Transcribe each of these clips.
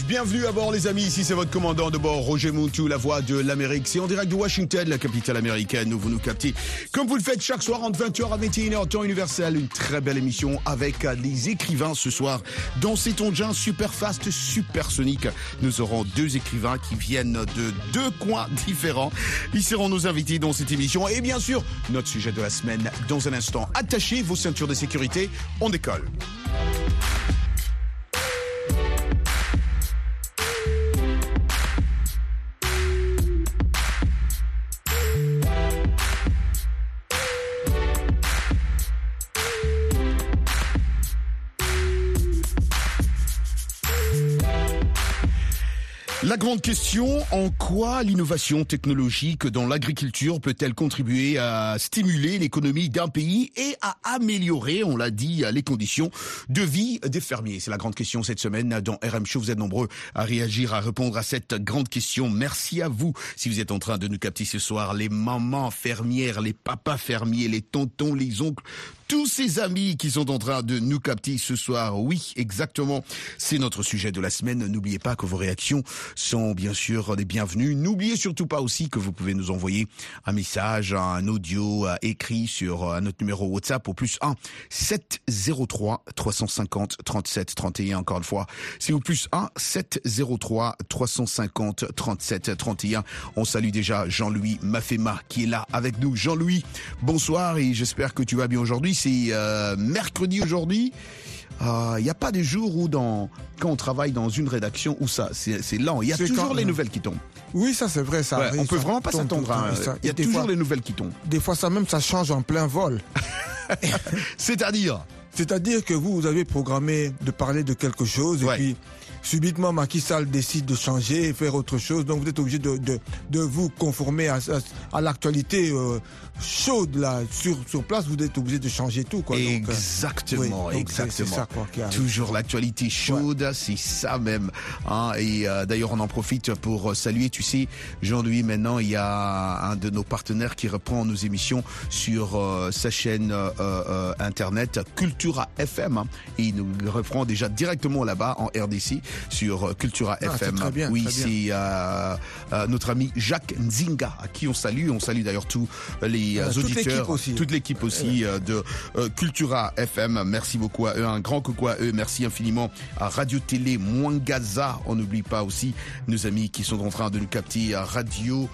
bienvenue à bord les amis, ici c'est votre commandant de bord Roger Montou, la voix de l'Amérique. C'est en direct de Washington, la capitale américaine, où vous nous captez. Comme vous le faites chaque soir entre 20h à 21h, temps universel, une très belle émission avec les écrivains ce soir. Dans ces tongins super fast, super sonique, nous aurons deux écrivains qui viennent de deux coins différents. Ils seront nos invités dans cette émission. Et bien sûr, notre sujet de la semaine dans un instant. Attachez vos ceintures de sécurité, on décolle. La grande question, en quoi l'innovation technologique dans l'agriculture peut-elle contribuer à stimuler l'économie d'un pays et à améliorer, on l'a dit, les conditions de vie des fermiers? C'est la grande question cette semaine dans RM Show. Vous êtes nombreux à réagir, à répondre à cette grande question. Merci à vous si vous êtes en train de nous capter ce soir. Les mamans fermières, les papas fermiers, les tontons, les oncles, tous ces amis qui sont en train de nous capter ce soir. Oui, exactement. C'est notre sujet de la semaine. N'oubliez pas que vos réactions sont bien sûr les bienvenues. N'oubliez surtout pas aussi que vous pouvez nous envoyer un message, un audio écrit sur euh, notre numéro WhatsApp au plus 1 703 350 37 31. Encore une fois, c'est au plus 1 703 350 37 31. On salue déjà Jean-Louis Mafema qui est là avec nous. Jean-Louis, bonsoir et j'espère que tu vas bien aujourd'hui. C'est euh, mercredi aujourd'hui. Il n'y a pas de jour où dans, quand on travaille dans une rédaction où ça, c'est lent. Il y a toujours quand- les nouvelles qui tombent. Oui, ça c'est vrai, ça Ouais, arrive. on peut ça vraiment pas s'attendre. à Il y a toujours fois, les nouvelles qui tombent. Des fois, ça même, ça change en plein vol. C'est-à-dire, C'est-à-dire que vous, vous avez programmé de parler de quelque chose Ouais. et puis subitement Macky Sall décide de changer et faire autre chose. Donc vous êtes obligé de, de, de vous conformer à, à, à l'actualité euh, chaude là sur, sur place. Vous êtes obligé de changer tout. Quoi. Donc, euh, exactement, oui, exactement. ça, quoi. Toujours l'actualité chaude, c'est ça même. Hein, et euh, d'ailleurs, on en profite pour euh, saluer, tu sais, Jean-Louis, maintenant, il y a un de nos partenaires qui reprend nos émissions sur euh, sa chaîne euh, euh, internet Cultura FM. hein, et il nous reprend déjà directement là-bas en RDC sur Cultura Ah, FM. très bien, oui, c'est euh, euh, notre ami Jacques Nzinga, à qui on salue. On salue d'ailleurs tous les euh, Euh, toute auditeurs, l'équipe aussi. toute l'équipe aussi euh, de Cultura FM. Merci beaucoup à eux, un grand coucou à eux. Merci infiniment à Radio Télé Mwangaza. On n'oublie pas aussi nos amis qui sont en train de nous capter à Radio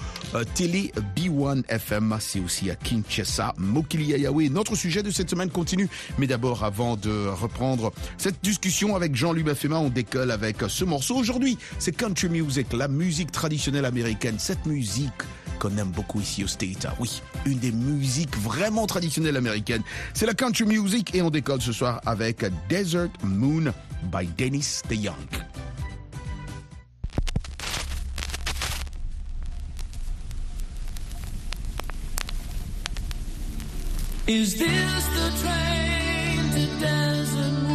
Télé B1 FM. C'est aussi à Kinshasa, Mokili Ayawe. Notre sujet de cette semaine continue. Mais d'abord, avant de reprendre cette discussion avec Jean-Louis Bafema, on décolle avec ce morceau. Aujourd'hui, c'est country music, la musique traditionnelle américaine. Cette musique qu'on aime beaucoup ici au State. Ah Oui, une des musiques vraiment traditionnelles américaines. C'est la country music et on décolle ce soir avec Desert Moon by Dennis DeYoung. Is this the train to Desert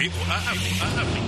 sur VOA Afrique. Driving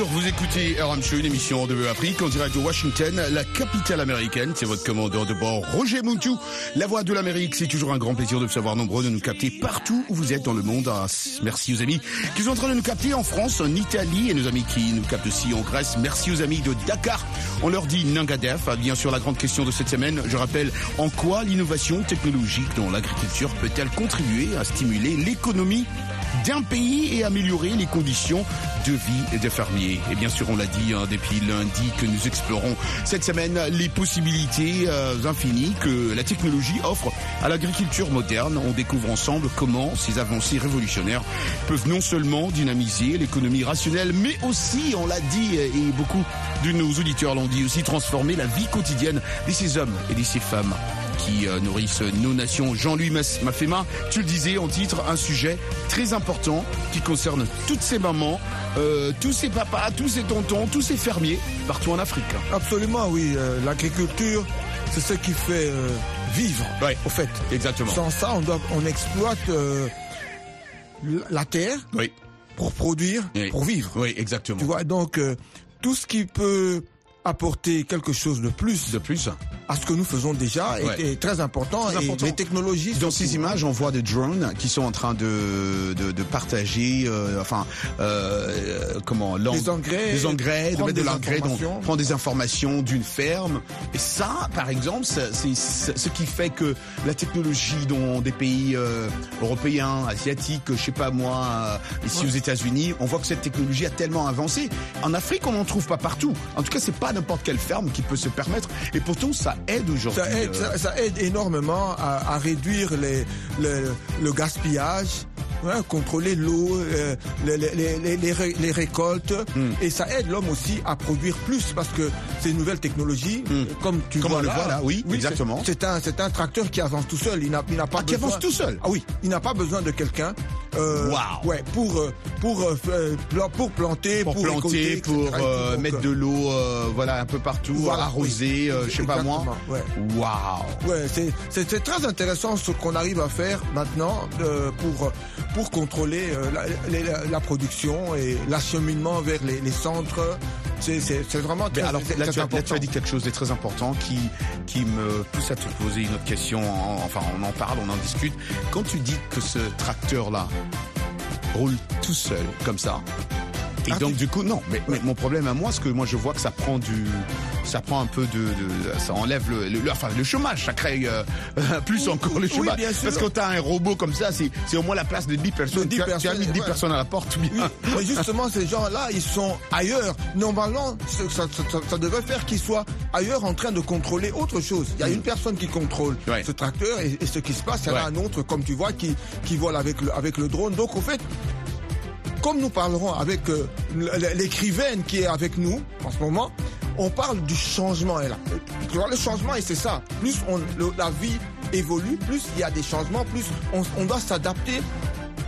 sûr, vous écoutez RM une émission de Afrique en direct de Washington, la capitale américaine. C'est votre commandeur de bord, Roger Moutou. La voix de l'Amérique, c'est toujours un grand plaisir de vous savoir nombreux de nous capter partout où vous êtes dans le monde. Ah, merci aux amis qui sont en train de nous capter en France, en Italie et nos amis qui nous captent aussi en Grèce. Merci aux amis de Dakar. On leur dit Nangadef. Ah, Bien sûr, la grande question de cette semaine, je rappelle, en quoi l'innovation technologique dans l'agriculture peut-elle contribuer à stimuler l'économie? D'un pays et améliorer les conditions de vie des fermiers. Et bien sûr, on l'a dit hein, depuis lundi que nous explorons cette semaine les possibilités euh, infinies que la technologie offre à l'agriculture moderne. On découvre ensemble comment ces avancées révolutionnaires peuvent non seulement dynamiser l'économie rationnelle, mais aussi, on l'a dit, et beaucoup de nos auditeurs l'ont dit aussi, transformer la vie quotidienne de ces hommes et de ces femmes qui euh, nourrissent nos nations. Jean-Louis Mafema, tu le disais en titre, un sujet très important qui concerne toutes ces mamans, euh, tous ces papas, tous ces tontons, tous ces fermiers partout en Afrique. Absolument, oui. euh, L'agriculture, c'est ce qui fait euh, vivre, Ouais. au fait. Exactement. Sans ça, on, doit, on exploite euh, la terre Oui, pour produire, Oui. pour vivre. oui, exactement. Tu vois, donc euh, tout ce qui peut apporter quelque chose de plus De plus, à ce que nous faisons déjà est- Ouais. est, très important. Très et important. les technologies Dans ces images, on voit des drones qui sont en train de de, de partager, euh, enfin, euh, comment, l'en- Des engrais, des engrais, de mettre de des l'engrais, prendre des informations d'une ferme. Et ça, par exemple, c'est ce qui fait que la technologie dans des pays euh, européens, asiatiques, je sais pas moi, euh, ici aux États-Unis, on voit que cette technologie a tellement avancé. En Afrique, on n'en trouve pas partout. En tout cas, c'est pas n'importe quelle ferme qui peut se permettre. Et pourtant, ça aide aujourd'hui. Ça aide, euh, ça, ça aide énormément à, à réduire les, le gaspillage, hein, contrôler l'eau, euh, les, les, les, les ré- les récoltes, Hmm. et ça aide l'homme aussi à produire plus parce que ces nouvelles technologies, euh, comme tu. Comme vois on le là, voit là, oui, exactement. C'est un, c'est un tracteur qui avance tout seul. Il n'a, il n'a pas Ah, qui besoin- avance tout seul? Ah oui, il n'a pas besoin de quelqu'un. euh, Waouh. Ouais, pour euh, pour pour planter, pour, pour, planter, pour euh, Donc, mettre de l'eau, euh, voilà, un peu partout, Voilà, arroser, oui. euh, je sais pas moi. Ouais. Waouh. Ouais, c'est c'est c'est très intéressant ce qu'on arrive à faire maintenant euh, pour pour contrôler euh, la, la- la production et l'acheminement vers les, les centres. C'est vraiment très, Mais alors c'est là très tu, as, là, important. tu as dit quelque chose de très important qui qui me pousse à te poser une autre question. En- Enfin, on en parle, on en discute. Quand tu dis que ce tracteur là roule tout seul comme ça. Et Ah, donc du coup non, mais, mais mon problème à moi, c'est que moi je vois que ça prend du, ça prend un peu de, de- ça enlève le, le- enfin le chômage, ça crée euh, plus encore le oui, chômage. bien sûr. Parce que quand t'as un robot comme ça, c'est au moins la place de 10 personnes. De 10 tu, as, tu as personnes, mis 10 ouais. personnes à la porte, bien. Oui, mais justement, ces gens-là, ils sont ailleurs. Normalement, ça, ça, ça- ça devrait faire qu'ils soient ailleurs en train de contrôler autre chose. Il y a une personne qui contrôle Mm. Ouais. ce tracteur et, et ce qui se passe, il y en a un autre, comme tu vois, qui, qui vole avec le, avec le drone. Donc, au fait, comme nous parlerons avec euh, l'écrivaine qui est avec nous en ce moment, on parle du changement. Là, le changement, c'est ça. Plus la vie évolue, plus il y a des changements, plus on doit s'adapter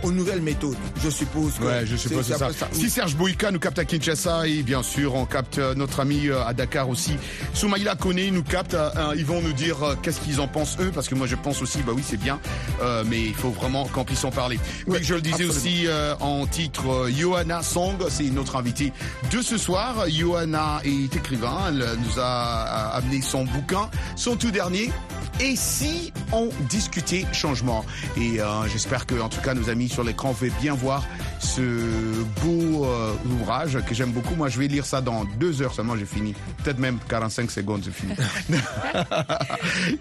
aux nouvelles méthodes. Je suppose que Ouais, je suppose c'est ça. Si Serge Boïka nous capte à Kinshasa et bien sûr on capte euh, notre ami euh, à Dakar aussi. Soumaïla Koné nous capte. euh, ils vont nous dire qu'est-ce qu'ils en pensent eux parce que moi je pense aussi bah oui c'est bien euh, mais il faut vraiment qu'on puisse en parler. Oui, je le disais absolument. aussi euh, en titre euh, Johanna Song c'est notre invitée de ce soir. Johanna est écrivain, elle nous a amené son bouquin, son tout dernier Et si on discutait changement? Et j'espère que, en tout cas, nos amis sur l'écran vont bien voir ce beau euh, ouvrage que j'aime beaucoup. Moi, je vais lire ça dans deux heures seulement, j'ai fini. Peut-être même 45 secondes, j'ai fini.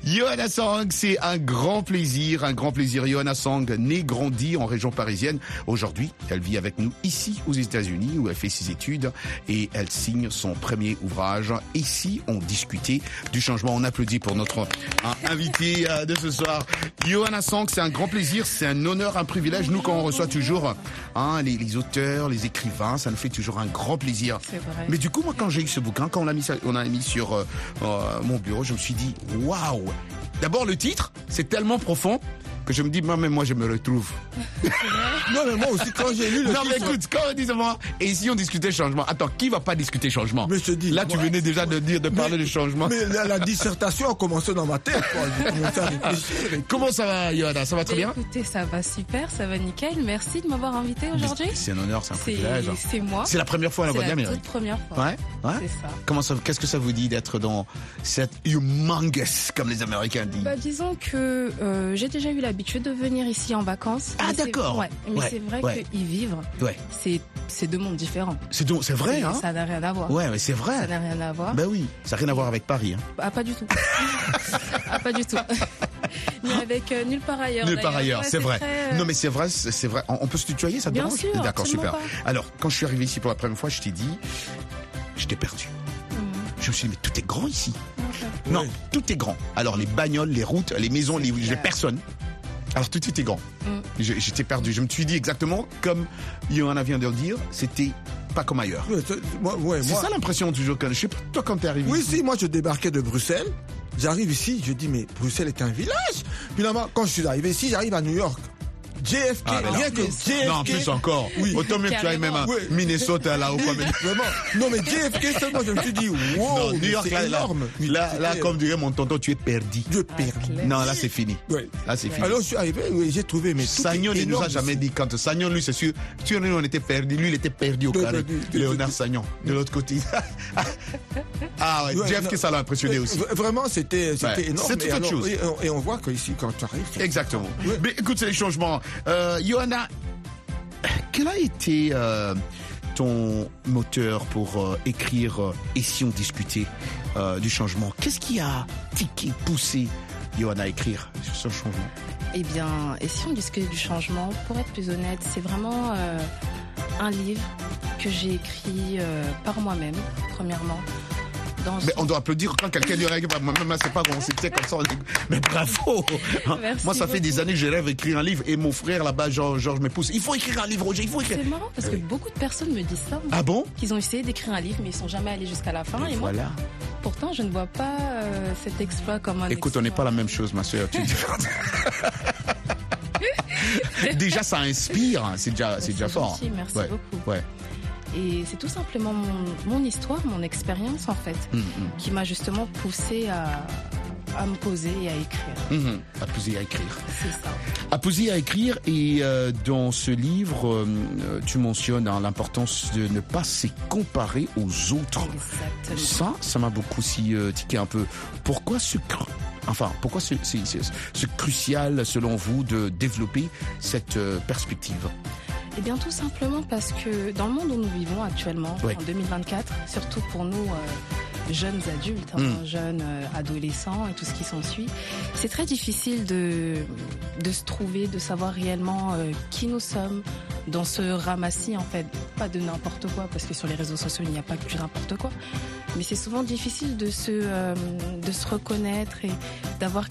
Johanna Sang, c'est un grand plaisir, un grand plaisir. Johanna Sang, née, grandie en région parisienne. Aujourd'hui, elle vit avec nous ici aux États-Unis où elle fait ses études et elle signe son premier ouvrage. Si on discutait du changement On applaudit pour notre hein, invité euh, de ce soir. Johanna Sang, c'est un grand plaisir, c'est un honneur, un privilège. Nous, quand on reçoit toujours hein, les, les auteurs, les écrivains, ça nous fait toujours un grand plaisir. Vrai. Mais du coup, moi, quand j'ai eu ce bouquin, quand on l'a mis, on a mis sur euh, euh, mon bureau, je me suis dit, waouh D'abord, le titre, c'est tellement profond que je me dis, moi, même moi, je me retrouve. Non, mais moi aussi, quand j'ai lu le non, mais écoute, quand on dit moi, et si on discutait changement Attends, qui va pas discuter changement Mais je te dis, Là, tu moi- venais déjà de dire, de parler de changement. mais la, la dissertation a commencé dans ma tête. Quoi. J'ai commencé à réfléchir. Comment ça va, Yohanna Ça va très bien? Écoutez, ça va super, ça va nickel. Merci de m'avoir invité aujourd'hui. C'est un honneur, c'est un C'est privilège. c'est moi. C'est la première fois à la C'est voix de la l'Amérique. toute première fois. Ouais, ouais. C'est ça. Comment ça Qu'est-ce que ça vous dit d'être dans cette humongous, comme les Américains disent? Bah, disons que euh, j'ai déjà eu l'habitude de venir ici en vacances. Ah, d'accord. Ouais, mais Ouais, c'est vrai ouais. que y vivre, Ouais. c'est c'est deux mondes différents. C'est donc, c'est vrai, hein Ça n'a rien à voir. Ouais, mais c'est Ça vrai. n'a rien à voir. Ben oui, ça n'a rien à voir avec Paris. Hein. Ah, pas du tout. ah, pas du tout. Ni avec euh, nulle part ailleurs. Nulle part ailleurs, c'est vrai. très, euh, Non, mais c'est vrai, c'est vrai. On on peut se tutoyer, ça te Bien sûr, D'accord, super. pas. Alors, quand je suis arrivé ici pour la première fois, je t'ai dit, je t'ai perdu. Mhm. Je me suis dit, mais tout est grand ici. Non, tout est grand. Alors, les bagnoles, les routes, les maisons, les, personnes. Alors, tout était grand. Mm. J'étais perdu. Je me suis dit exactement comme Johanna vient de le dire, c'était pas comme ailleurs. Ouais, c'est- moi, ouais, C'est moi- ça l'impression toujours que je sais pas toi quand t'es arrivé. Oui, ici. si, moi je débarquais de Bruxelles. J'arrive ici, je dis, mais Bruxelles est un village. Finalement, quand je suis arrivé ici, j'arrive à New York. JFK, Ah, rien que JFK. Non, en plus encore. Oui. Autant même que tu ailles même à. Minnesota là-haut. quoi, mais- Vraiment. Non, mais JFK seulement, je me suis dit, wow, Non, New York, c'est là, là, énorme. là, là, comme dirait mon tonton, tu es perdu. Ah, père. clair. Non, là, c'est fini. Ouais. Là, c'est fini. Alors je suis arrivé, oui, j'ai trouvé, mais Sagnon, il nous a jamais dit quand Sagnon, lui, c'est sûr. Tu nous, on était perdu. Lui, il était perdu au carré. Léonard Sagnon, de l'autre côté. ah ouais, Ouais, Jeff, non. que ça l'a impressionné aussi. V- Vraiment, c'était c'était Ouais, énorme. c'est toute et, autre alors- chose. et on- et on voit qu'ici, quand tu arrives, Exactement. Ouais. Mais écoute, c'est les changements. Euh, Johanna, quel a été euh, ton moteur pour euh, écrire euh, Et si on discutait euh, du changement? Qu'est-ce qui a tiqué, poussé Johanna à écrire sur ce changement? Eh bien, et si on discute du changement, pour être plus honnête, c'est vraiment euh, un livre que j'ai écrit euh, par moi-même, premièrement. Dans Mais on doit applaudir quand quelqu'un dit. Moi-même, là, c'est pas qu'on s'était comme ça. Mais bravo Hein, Merci Moi, ça fait des années que je rêve d'écrire un livre. Et mon frère, là-bas, Georges, Georges me pousse. Il faut écrire un livre, Roger, il faut écrire. C'est marrant parce que beaucoup de personnes me disent ça. Ah bon? Qu'ils ont essayé d'écrire un livre, mais ils sont jamais allés jusqu'à la fin. Et moi, Voilà. pourtant, je ne vois pas euh, cet exploit comme un Écoute, on n'est pas la même chose, ma soeur. Tu es différente. déjà, ça inspire. hein, C'est déjà, c'est déjà fort. gentil, merci Ouais, beaucoup. Ouais. Et c'est tout simplement mon, mon histoire, mon expérience en fait, Hum, qui m'a justement poussé à, à me poser et à écrire. hum. À poser à écrire. C'est ça. À poser à écrire. Et euh, dans ce livre, euh, tu mentionnes hein, l'importance de ne pas se comparer aux autres. Exactement. Ça, ça m'a beaucoup aussi euh, tiqué un peu. Pourquoi ce Enfin, pourquoi c'est crucial, selon vous, de développer cette euh, perspective? Eh bien, tout simplement parce que dans le monde où nous vivons actuellement, Oui. en 2024, surtout pour nous euh, jeunes adultes, hein, Mm. jeunes euh, adolescents et tout ce qui s'ensuit, c'est très difficile de, de se trouver, de savoir réellement euh, qui nous sommes dans ce ramassis, en fait. Pas de n'importe quoi, parce que sur les réseaux sociaux, il n'y a pas que du n'importe quoi. Mais c'est souvent difficile de se, de se reconnaître et d'avoir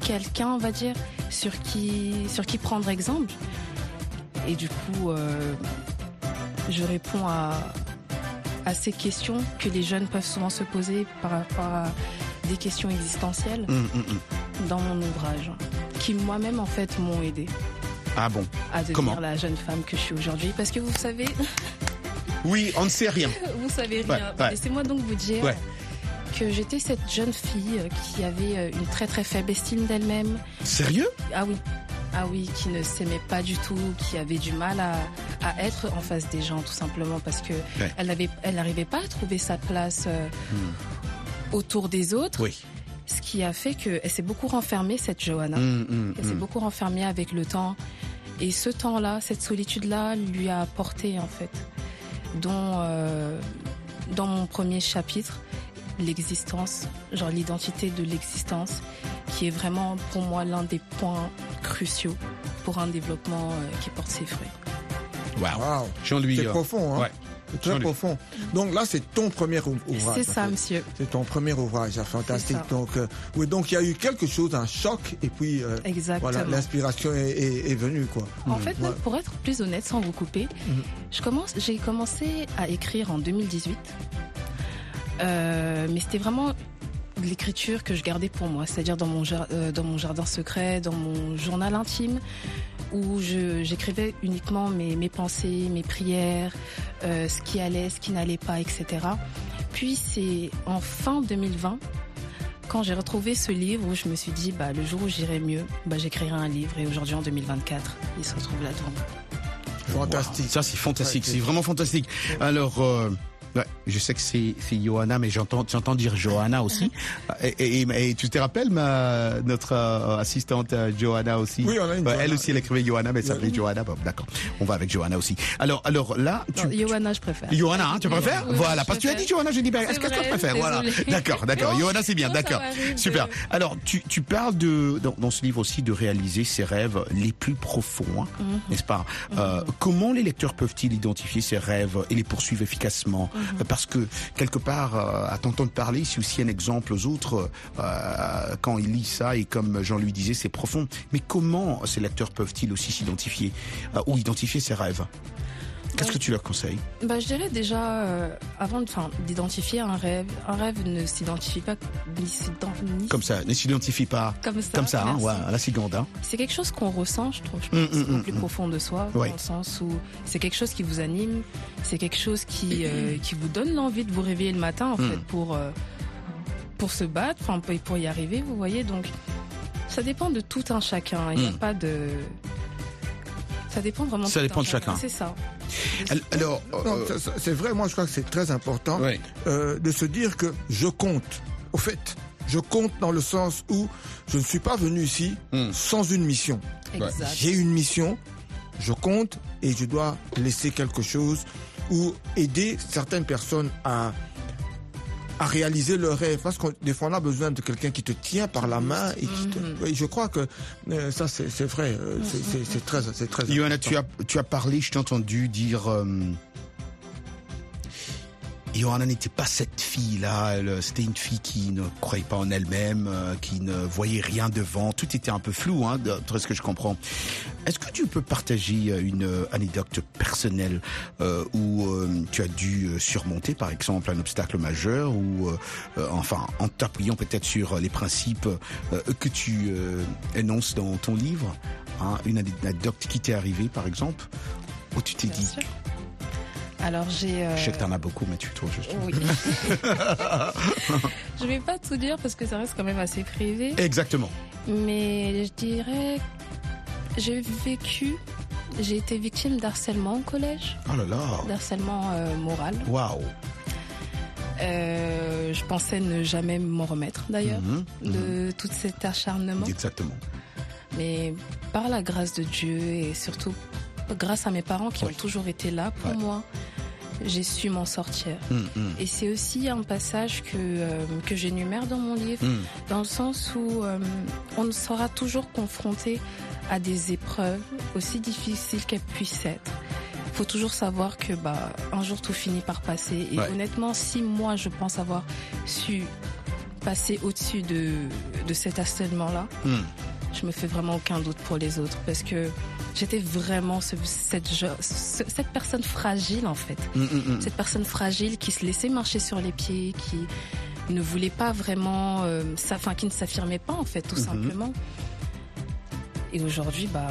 quelqu'un, on va dire, sur qui, sur qui prendre exemple. Et du coup, euh, je réponds à, à ces questions que les jeunes peuvent souvent se poser par rapport à des questions existentielles Hum, hum, hum. dans mon ouvrage, qui moi-même en fait m'ont aidé Ah bon? à devenir Comment? la jeune femme que je suis aujourd'hui. Parce que vous savez, Oui, on ne sait rien. vous savez rien. ouais. Laissez-moi donc vous dire Ouais. que j'étais cette jeune fille qui avait euh, une très très faible estime d'elle-même, Sérieux? Ah oui. Ah oui, qui ne s'aimait pas du tout, qui avait du mal à, à être en face des gens, tout simplement parce que Ouais. Hmm. elle n'arrivait pas à trouver sa place euh, autour des autres. Oui. Ce qui a fait qu'elle s'est beaucoup renfermée, cette Johanna. Hum, hum, Elle s'est beaucoup renfermée avec le temps. Et ce temps-là, cette solitude-là, lui a apporté, en fait, dont, euh, dans mon premier chapitre, l'existence, genre l'identité de l'existence, qui est vraiment pour moi l'un des points cruciaux pour un développement euh, qui porte ses fruits. Waouh. Waouh. Jean-Louis. C'est euh, profond, hein ouais. C'est très profond. Donc là, c'est ton premier ou- ouvrage. C'est ça, fait. monsieur. C'est ton premier ouvrage, ah, fantastique. Donc, euh, oui, donc il y a eu quelque chose, un choc, et puis euh, voilà, l'inspiration est, est- est venue, quoi. En fait, même Ouais. pour être plus honnête, sans vous couper, Mhm. je commence, j'ai commencé à écrire en 2018. Euh, mais c'était vraiment de l'écriture que je gardais pour moi, c'est-à-dire dans mon, euh, dans mon jardin secret, dans mon journal intime, où j'écrivais uniquement mes, mes pensées, mes prières, euh, ce qui allait, ce qui n'allait pas, etc. Puis c'est en fin 2020 quand j'ai retrouvé ce livre où je me suis dit bah le jour où j'irai mieux, bah j'écrirai un livre et aujourd'hui en 2024, il se retrouve là-dedans. Fantastique. Ça, c'est fantastique. C'est vraiment fantastique. Alors, euh, ouais, je sais que c'est c'est Johanna, mais j'entends j'entends dire Johanna aussi. et, et- et- et tu te rappelles ma notre euh, assistante euh, Johanna aussi? Oui, on a une Ouais, Johanna. Elle aussi, elle écrivait Johanna, mais elle s'appelait Johanna. Bon, D'accord. On va avec Johanna aussi. Alors, alors là, tu, Non, Johanna, je préfère. Johanna, hein, tu préfères? Oui, Voilà, je parce que tu as dit Johanna, j'ai dit, ben, est-ce que tu préfères? Voilà, d'accord, d'accord. Johanna, c'est bien, d'accord. Super. Alors, tu, tu parles de dans, dans ce livre aussi de réaliser ses rêves les plus profonds, hein, Mhm. n'est-ce pas? Euh, Comment les lecteurs peuvent-ils identifier ces rêves et les poursuivre efficacement? Mhm. Euh, Parce que quelque part, euh, à t'entendre parler, c'est aussi un exemple aux autres euh, quand ils lisent ça et comme Jean lui disait, c'est profond. Mais comment ces lecteurs peuvent-ils aussi s'identifier euh, ou identifier ses rêves? Qu'est-ce que tu leur conseilles? Bah, je dirais déjà, euh, avant d'identifier un rêve, un rêve ne s'identifie pas ni Comme ça, ne s'identifie pas comme ça. comme ça, hein, ouais, à la seconde. Hein. C'est quelque chose qu'on ressent, je trouve, je pense, mm, au mm, plus profond de soi, dans le sens où c'est quelque chose qui vous anime, c'est quelque chose qui, euh, qui vous donne l'envie de vous réveiller le matin, en fait, pour, euh, pour se battre, pour- y arriver, vous voyez. Donc, ça dépend de tout un chacun. Il n'y a pas de. Ça dépend vraiment Ça dépend de chacun. C'est ça. Al- Alors, euh, c'est vrai, moi je crois que c'est très important euh, de se dire que je compte. Au fait, je compte dans le sens où je ne suis pas venu ici Mm. sans une mission. J'ai une mission, je compte et je dois laisser quelque chose ou aider certaines personnes à à réaliser leur rêve parce que des fois on a besoin de quelqu'un qui te tient par la main et qui te- Mhm. Oui, je crois que euh, ça c'est c'est vrai euh, c'est- c'est c'est très c'est très Johanna, important. tu as, tu as parlé, je t'ai entendu dire. Euh, Johanna n'était pas cette fille-là. elle, C'était une fille qui ne croyait pas en elle-même, euh, qui ne voyait rien devant. Tout était un peu flou, hein, d'après ce que je comprends. Est-ce que tu peux partager euh, une euh, anecdote personnelle euh, où euh, tu as dû euh, surmonter, par exemple, un obstacle majeur ou, euh, euh, enfin, en t'appuyant peut-être sur les principes euh, que tu euh, énonces dans ton livre, hein, une anecdote qui t'est arrivée, par exemple, où tu t'es dit, sûr. Alors, j'ai. euh, je sais que t'en as beaucoup, mais tu trouves juste. Oui. je vais pas tout dire parce que ça reste quand même assez privé. Exactement. Mais je dirais, j'ai vécu, j'ai été victime d'harcèlement au collège, Oh là là. d'harcèlement euh, moral. Waouh. Euh, je pensais ne jamais m'en remettre d'ailleurs Mhm, mhm. de tout cet acharnement. Exactement. Mais par la grâce de Dieu et surtout grâce à mes parents qui ont toujours été là pour Ouais. moi, j'ai su m'en sortir. Hum, hum, Et c'est aussi un passage que, euh, que j'énumère dans mon livre, hum. dans le sens où euh, on sera toujours confronté à des épreuves, aussi difficiles qu'elles puissent être. Il faut toujours savoir que bah, un jour tout finit par passer. Et Ouais. honnêtement, si moi je pense avoir su passer au-dessus de, de cet harcèlement-là. Je me fais vraiment aucun doute pour les autres parce que j'étais vraiment ce- cette, jo- ce- cette personne fragile en fait Hum, hum, hum. cette personne fragile qui se laissait marcher sur les pieds, qui ne voulait pas vraiment, euh, enfin qui ne s'affirmait pas en fait, tout Mhm. simplement. Et aujourd'hui, bah,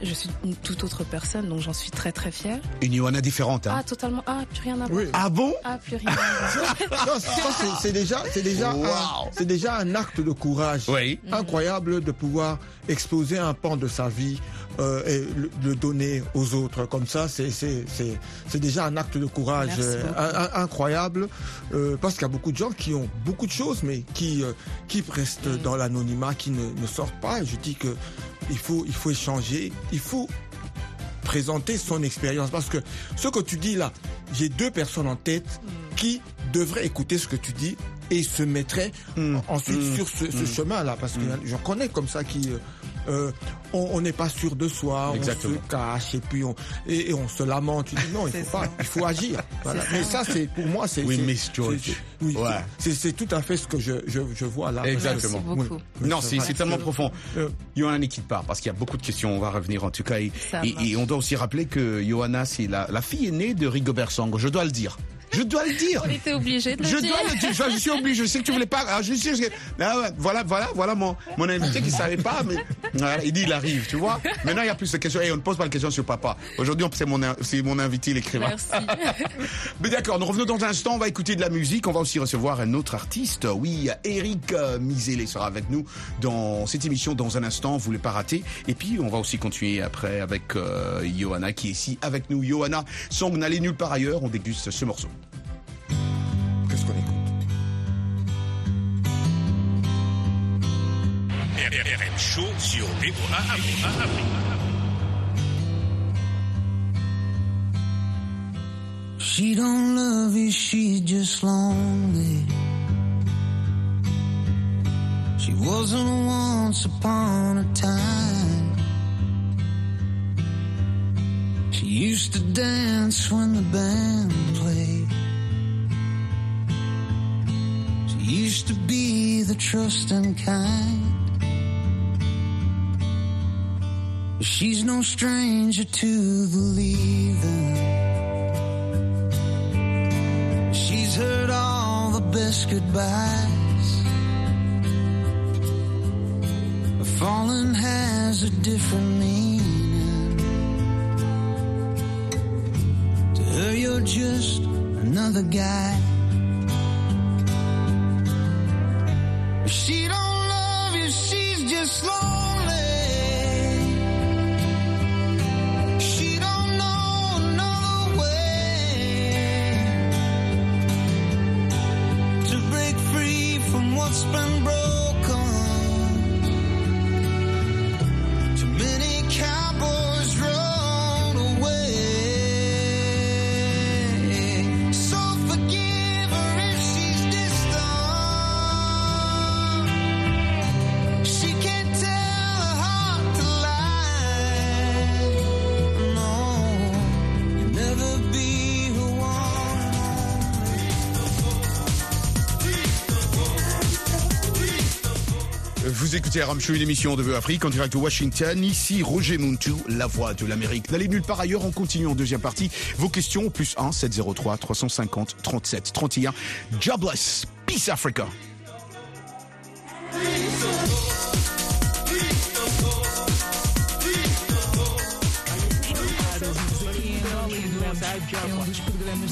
je suis une toute autre personne, donc j'en suis très très fière. Une Johanna différente, hein Ah, totalement. Ah, plus rien à voir. Oui. Ah bon? Ah, plus rien à voir. Non, ça, c'est- déjà, c'est déjà, Wow. un, c'est déjà un acte de courage Oui. incroyable de pouvoir exposer un pan de sa vie euh, et le, le donner aux autres. Comme ça, c'est c'est c'est c'est déjà un acte de courage euh, incroyable euh, parce qu'il y a beaucoup de gens qui ont beaucoup de choses, mais qui euh, qui restent Mm. dans l'anonymat, qui ne, ne sortent pas. Et je dis que il faut il faut échanger, il faut présenter son expérience parce que ce que tu dis là, j'ai deux personnes en tête Mm. qui devraient écouter ce que tu dis et se mettraient Mm. ensuite Mm. sur ce, ce chemin-là parce que j'en connais comme ça qui euh, euh, on n'est pas sûr de soi, Exactement. on se cache et puis on et, et on se lamente. Tu dis non, il faut pas, il faut agir. Voilà. Mais ça. c'est pour moi c'est Oui, c'est- Miss George. c'est- c'est- oui, Ouais. c'est tout à fait ce que je je, je vois là. Exactement. Merci beaucoup. Oui. Non, c'est tellement profond. Euh, Johanna quitte pas parce qu'il y a beaucoup de questions. On va revenir en tout cas. Et, on doit aussi rappeler que Johanna, c'est la, la fille aînée de Rigobert Song. Je dois le dire. Je dois le dire. On était obligé de le Je dire. dois le dire. Je, je suis obligé. Je sais que tu voulais pas. ah, je sais. je- ah voilà, voilà, voilà mon, mon invité qui savait pas, mais voilà, il dit il arrive, tu vois. Maintenant, il y a plus de questions. Et on ne pose pas de questions sur papa. Aujourd'hui, c'est mon, c'est mon invité, l'écrivain. Merci. Mais d'accord, nous revenons dans un instant, on va écouter de la musique, on va aussi recevoir un autre artiste. Oui, Eric euh, Misele sera avec nous dans cette émission dans un instant, vous ne voulez pas rater. Et puis on va aussi continuer après avec euh, Johanna qui est ici avec nous. Johanna, song n'allait nulle part ailleurs, on déguste ce morceau. Qu'est-ce qu'on écoute RM Show sur VOA She don't love you, she's just lonely. She wasn't once upon a time. Used to dance when the band played. She used to be the trusting kind. She's no stranger to the leaving. She's heard all the best goodbyes. Falling has a different meaning. Just another guy. RM Show, une émission de Vœux Afrique en direct de Washington. Ici Roger Muntu, la voix de l'Amérique. N'allez nulle part ailleurs, on continue en deuxième partie. Vos questions, plus 1 703 350 37 31. Jobless, Peace Africa.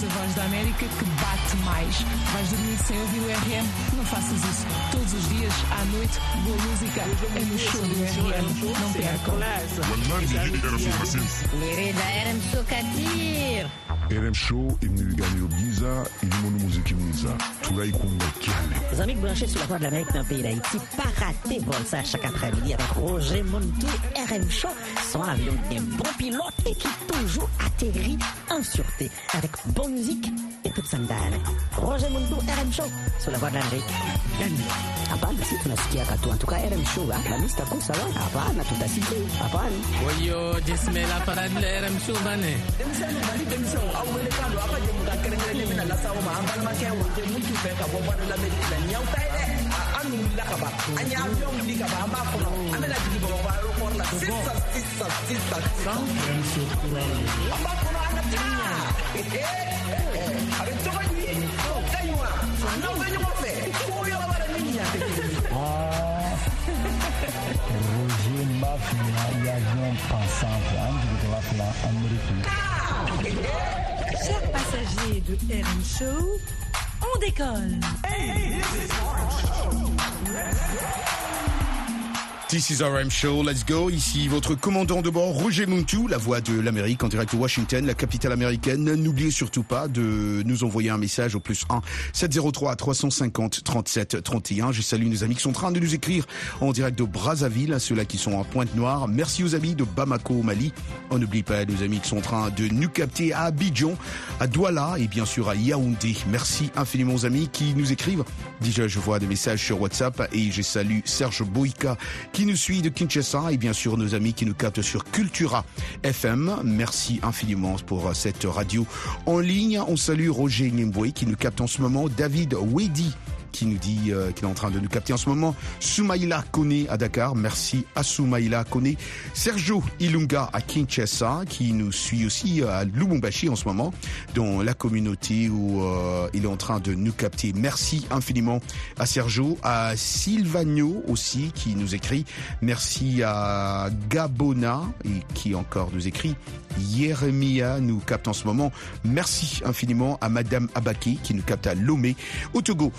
Da Voz da América que bate mais. Vais dormir sem ouvir o RM? Não faças isso. Todos os dias, à noite, boa música é no show do RM. Não percam. RM Show imniliganiro byiza irimo n'umuziki mwiza turayikunda cyane Les amis branchés sur la voie de l'Amérique le pays d'Haïti, pas rater vol ça chaque après-midi avec Roger Montou, RM Show, son avion bien bon pilote et qui toujours atterrit en sûreté avec bonne musique et toute sa mdane. Roger Montou, RM Show, sur la voie de l'Amérique. Hapana, si tunasikia katu. En tout cas, RM Show, hein, la mista kusa wa. Hapana, tutasikia. Hapana. Oyo, jisimela parade la RM Show bane. Roger Chers passagers de RM Show, on décolle. RM Show, let's go. Ici votre commandant de bord, Roger Muntu, la voix de l'Amérique en direct de Washington, la capitale américaine. N'oubliez surtout pas de nous envoyer un message au plus 1 703 350 37 31. Je salue nos amis qui sont en train de nous écrire en direct de Brazzaville, ceux-là qui sont en Pointe-Noire. Merci aux amis de Bamako au Mali. On n'oublie pas nos amis qui sont en train de nous capter à Abidjan, à Douala et bien sûr à Yaoundé. Merci infiniment aux amis qui nous écrivent. Déjà, je vois des messages sur WhatsApp et je salue Serge Boïka qui nous suit de Kinshasa et bien sûr nos amis qui nous captent sur Cultura FM. Merci infiniment pour cette radio en ligne. On salue Roger Niemboué qui nous capte en ce moment, David Wedi qui nous dit euh, qu'il est en train de nous capter en ce moment. Soumaïla Kone à Dakar. Merci à Soumaïla Kone. Sergio Ilunga à Kinshasa qui nous suit aussi à Lubumbashi en ce moment dans la communauté où euh, il est en train de nous capter. Merci infiniment à Sergio, à Silvano aussi qui nous écrit. Merci à Gabona et qui encore nous écrit. Yeremia nous capte en ce moment. Merci infiniment à Madame Abaki qui nous capte à Lomé au Togo.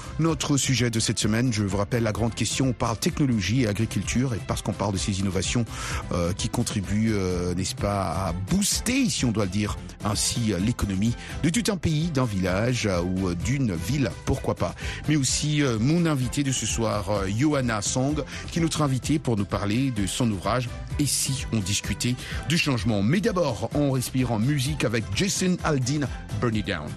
Sujet de cette semaine, je vous rappelle la grande question, on parle technologie et agriculture et parce qu'on parle de ces innovations euh, qui contribuent, euh, n'est-ce pas, à booster, si on doit le dire, ainsi l'économie de tout un pays, d'un village euh, ou d'une ville, pourquoi pas? Mais aussi mon invité de ce soir, Johanna Song, qui est notre invité pour nous parler de son ouvrage Et si on discutait du changement? Mais d'abord, on respire en musique avec Jason Aldean, Burn It Down.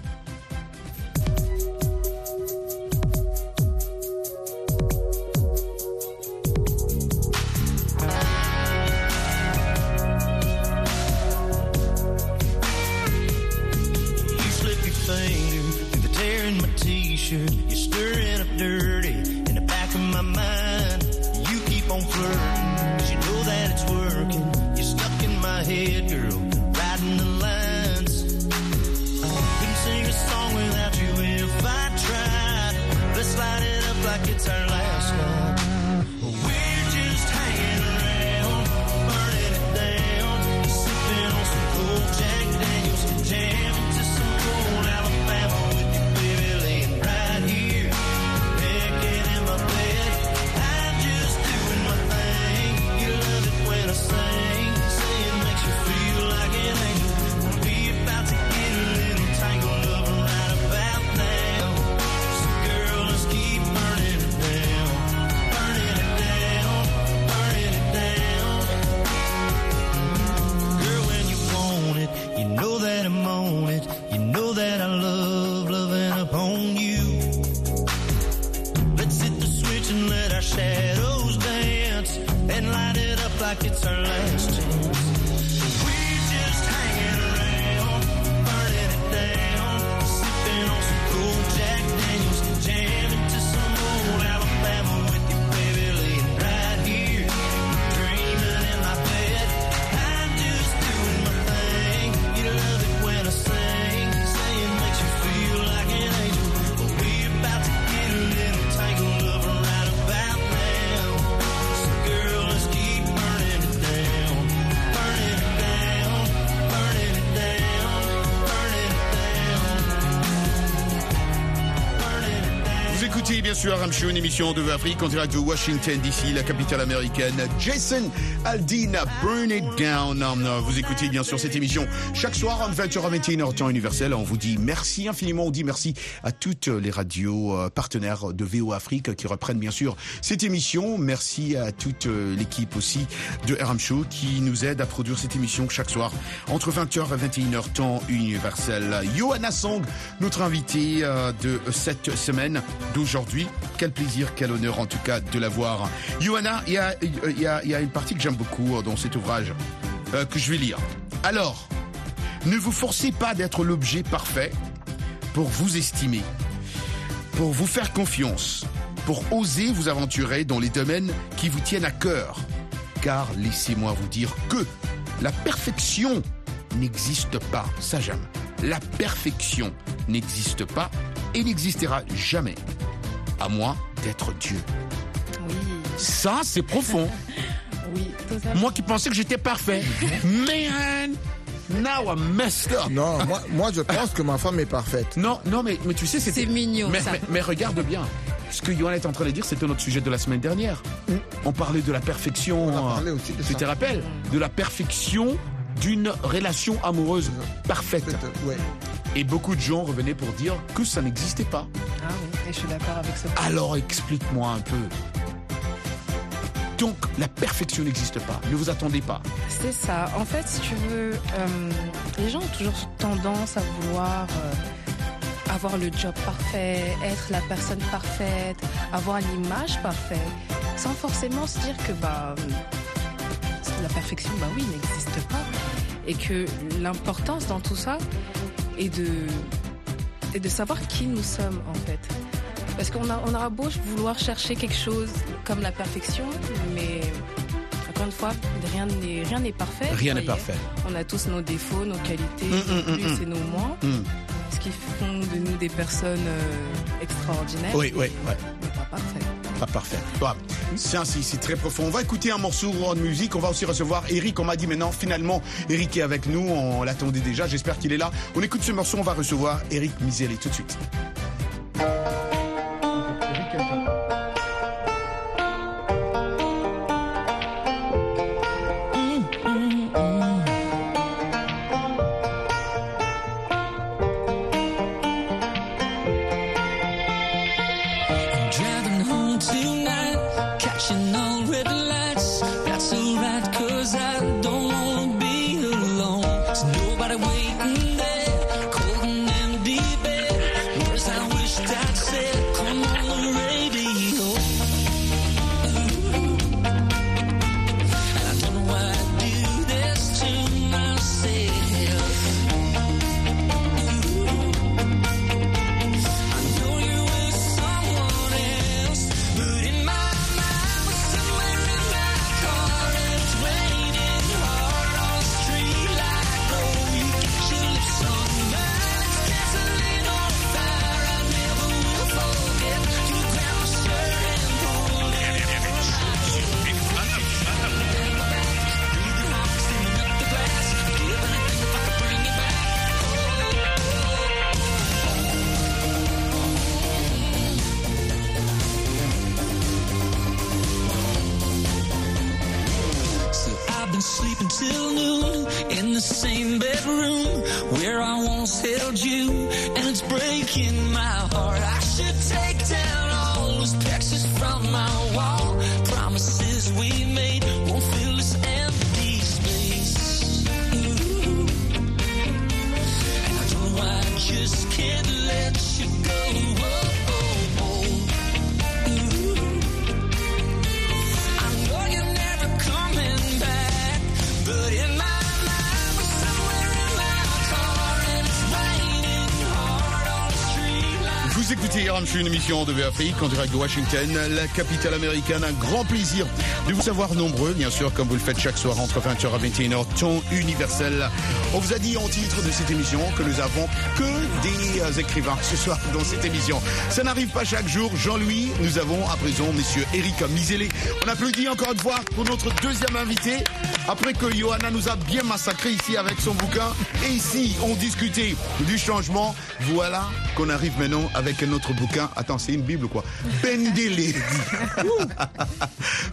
RM Show, une émission de Afrique en direct de Washington DC, la capitale américaine. Jason Aldean, Burn It Down. Vous écoutez bien sûr cette émission chaque soir entre 20h à 21h temps universel. On vous dit merci infiniment. On dit merci à toutes les radios euh, partenaires de VO Afrique qui reprennent bien sûr cette émission. Merci à toute euh, l'équipe aussi de RM Show qui nous aide à produire cette émission chaque soir entre 20h et 21h temps universel. Johanna Song, notre invité euh, de cette semaine d'aujourd'hui. Quel plaisir, quel honneur en tout cas de la voir. Johanna, il y a, une partie que j'aime beaucoup dans cet ouvrage euh, que je vais lire. Alors, ne vous forcez pas d'être l'objet parfait pour vous estimer, pour vous faire confiance, pour oser vous aventurer dans les domaines qui vous tiennent à cœur. Car laissez-moi vous dire que la perfection n'existe pas. Ça j'aime. La perfection n'existe pas et n'existera jamais, à moins d'être Dieu. Oui. Ça, c'est profond. Oui, totalement. Moi qui pensais que j'étais parfait. Man, now I'm messed up. Non, moi, moi je pense que ma femme est parfaite. Non, non, mais, mais tu sais, c'était. C'est mignon, Mais, ça. mais- mais regarde bien. Ce que Johan est en train de dire, c'était notre sujet de la semaine dernière. On parlait de la perfection. On a parlé aussi de tu ça. te rappelles? De la perfection d'une relation amoureuse parfaite. Ouais. Et beaucoup de gens revenaient pour dire que ça n'existait pas. Ah oui, et je suis d'accord avec ce point. Alors explique-moi un peu. Donc la perfection n'existe pas. Ne vous attendez pas. C'est ça. En fait, si tu veux, euh, les gens ont toujours tendance à vouloir euh, avoir le job parfait, être la personne parfaite, avoir l'image parfaite, sans forcément se dire que bah, euh, la perfection, bah oui, n'existe pas. Et que l'importance dans tout ça est de, est de savoir qui nous sommes en fait. Parce qu'on a, on aura beau vouloir chercher quelque chose comme la perfection, mais encore une fois, rien n'est rien n'est parfait. Rien n'est parfait. On a tous nos défauts, nos qualités, Mm, nos mm, plus mm, mm. et nos moins, ce qui font de nous des personnes euh, extraordinaires. Oui, oui, ouais. Pas parfait. Ouais. C'est ainsi, c'est très profond. On va écouter un morceau de musique. On va aussi recevoir Eric. On m'a dit maintenant, finalement, Eric est avec nous. On l'attendait déjà. J'espère qu'il est là. On écoute ce morceau. On va recevoir Eric Miseli tout de suite. Just can't let you go. Écoutez RMC, une émission de Afrique en direct de Washington, la capitale américaine. Un grand plaisir de vous savoir nombreux, bien sûr, comme vous le faites chaque soir entre 20h et 21h, temps universel. On vous a dit en titre de cette émission que nous avons que des euh, écrivains ce soir dans cette émission. Ça n'arrive pas chaque jour. Jean-Louis, nous avons à présent monsieur Eric Misélé. On applaudit encore une fois pour notre deuxième invité. Après que Johanna nous a bien massacré ici avec son bouquin. Et ici, on discutait du changement. Voilà qu'on arrive maintenant avec un autre bouquin. Attends, c'est une Bible ou quoi? Bendele.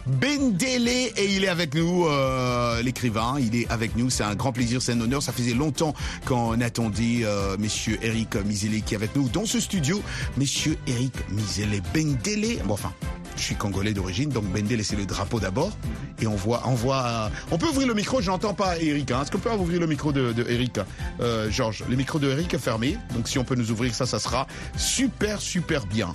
Bendele et il est avec nous, euh, l'écrivain. Il est avec nous. C'est un grand plaisir, c'est un honneur. Ça faisait longtemps qu'on attendait euh, Monsieur Eric Misele qui est avec nous dans ce studio. Monsieur Eric Misele Bendele. Bon, enfin. Je suis congolais d'origine, donc Bendele c'est le drapeau d'abord. Et on voit, on voit, on peut ouvrir le micro. Je n'entends pas Eric. Hein. Est-ce qu'on peut ouvrir le micro de, de Eric, euh, Georges Le micro de Eric est fermé, donc si on peut nous ouvrir ça, ça sera super super bien.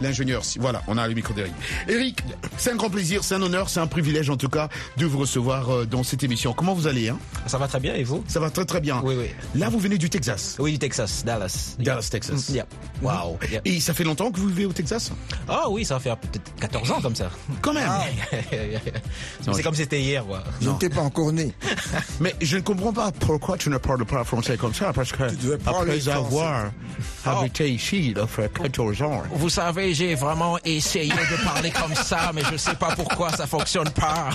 L'ingénieur, si, voilà, on a le micro d'Eric. Eric, c'est un grand plaisir, c'est un honneur, c'est un privilège en tout cas de vous recevoir euh, dans cette émission. Comment vous allez hein? Ça va très bien et vous? Ça va très très bien. Oui, oui. Là, vous venez du Texas. Oui, du Texas, Dallas. Dallas, Texas. Yeah. Waouh. Yeah. Et ça fait longtemps que vous vivez au Texas? Ah oui, ça va faire peut-être 14 ans comme ça. Quand même. c'est comme si c'était hier, quoi. Je n'étais pas encore né. Mais je ne comprends pas pourquoi tu ne parles pas français comme ça, parce que devais parler après français. avoir habité ici, il fait 14 ans. Vous savez, Oui, j'ai vraiment essayé de parler comme ça, mais je sais pas pourquoi ça fonctionne pas.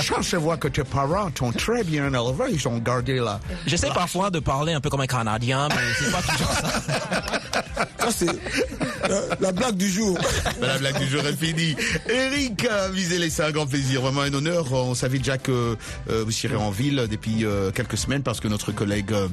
Charles, je vois que tes parents sont très bien élevés, ils ont gardé la... J'essaie parfois de parler un peu comme un Canadien, mais c'est pas toujours ça. Ça, c'est la, la blague du jour. La blague du jour est finie. Eric Vizélé, c'est un grand plaisir, vraiment un honneur. On savait déjà que euh, vous serez en ville depuis euh, quelques semaines parce que notre collègue euh,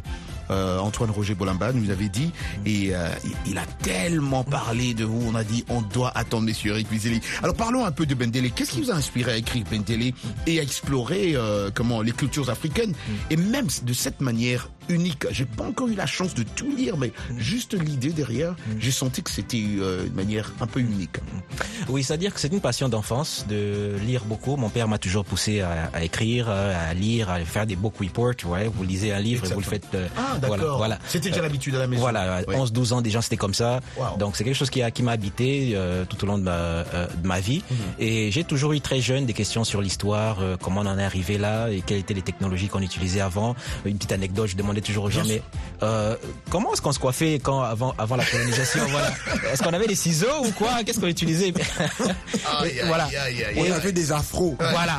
Antoine Roger Bolimba nous avait dit et euh, il- a tellement parlé de vous. On a dit on doit attendre Monsieur Eric Vizélé. Alors parlons un peu de Bendele. Qu'est-ce qui vous a inspiré à écrire Bendele et à explorer euh, comment les cultures africaines? Et même de cette manière unique. J'ai pas encore eu la chance de tout lire, mais juste l'idée derrière, j'ai senti que c'était euh, une manière un peu unique. Oui, c'est-à-dire que c'est une passion d'enfance de lire beaucoup. Mon père m'a toujours poussé à, à écrire, euh, à lire, à faire des book reports. Vous lisez un livre et vous le faites. euh, Ah, d'accord. Voilà, voilà. C'était déjà l'habitude à la maison. Voilà, Ouais. 11, 12 ans déjà c'était comme ça. Wow. Donc c'est quelque chose qui a qui m'a habité euh, tout au long de ma de ma vie. Mhm. Et j'ai toujours eu très jeune des questions sur l'histoire, comment on en est arrivé là et quelles étaient les technologies qu'on utilisait avant. Une petite anecdote, je demandais toujours aux gens Bien mais euh, comment est-ce qu'on se coiffait quand avant avant la colonisation voilà? Est-ce qu'on avait des ciseaux ou quoi? Qu'est-ce qu'on utilisait? Voilà. aïe, aïe, aïe. On avait des afros. Voilà.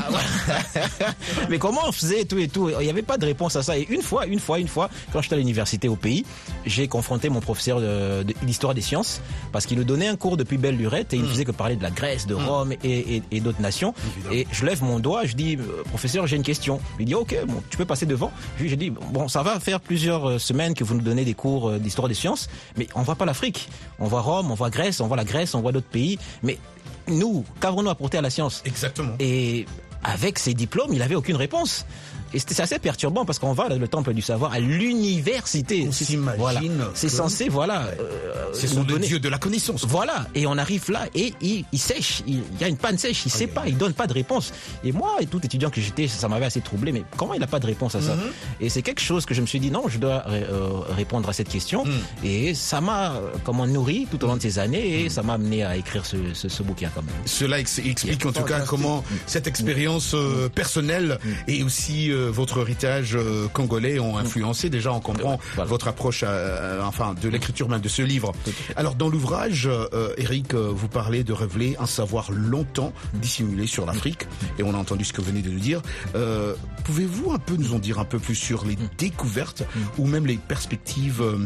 Mais comment on faisait tout et tout? Il n'y avait pas de réponse à ça. Et une fois, une fois, une fois, quand j'étais à l'université au pays, j'ai confronté mon professeur de- de- d'histoire des sciences parce qu'il nous donnait un cours depuis belle lurette et il ne faisait que parler de la Grèce, de Rome et, et- et d'autres nations. Et je lève mon doigt, je dis, euh, professeur, j'ai une question. Il dit, ok, bon, tu peux passer devant? Je lui ai dit, bon, ça va faire plusieurs euh, semaines que vous nous donnez des cours euh, d'histoire des sciences, mais on voit pas l'Afrique. On voit Rome, on voit Grèce, on voit la Grèce, on voit d'autres pays, mais nous, qu'avons-nous apporté à la science Exactement. Et avec ses diplômes, il n'avait aucune réponse. Et c'était c'est assez perturbant parce qu'on va dans le temple du savoir à l'université. On C'est- s'imagine Voilà. C'est censé, voilà. euh, Ce nous sont le donner- dieux de la connaissance. Voilà. Et on arrive là et il, il sèche. Il, il y a une panne sèche. Il sait pas. Il donne pas de réponse. Et moi, et tout étudiant que j'étais, ça m'avait assez troublé. Mais comment il n'a pas de réponse à ça Mhm. Et c'est quelque chose que je me suis dit non, je dois euh, répondre à cette question. Mhm. Et ça m'a euh, comment nourri tout au long de ces années et ça m'a amené à écrire ce, ce, ce bouquin quand même. Cela ex- explique en tout cas comment cette expérience euh, personnelle et aussi euh, votre héritage euh, congolais ont influencé. Déjà, on comprend Voilà. votre approche, euh, enfin, de l'écriture même de ce livre. Alors, dans l'ouvrage, euh, Eric, euh, vous parlez de révéler un savoir longtemps dissimulé sur l'Afrique, et on a entendu ce que vous venez de nous dire. Euh, Pouvez-vous un peu nous en dire un peu plus sur les découvertes ou même les perspectives euh,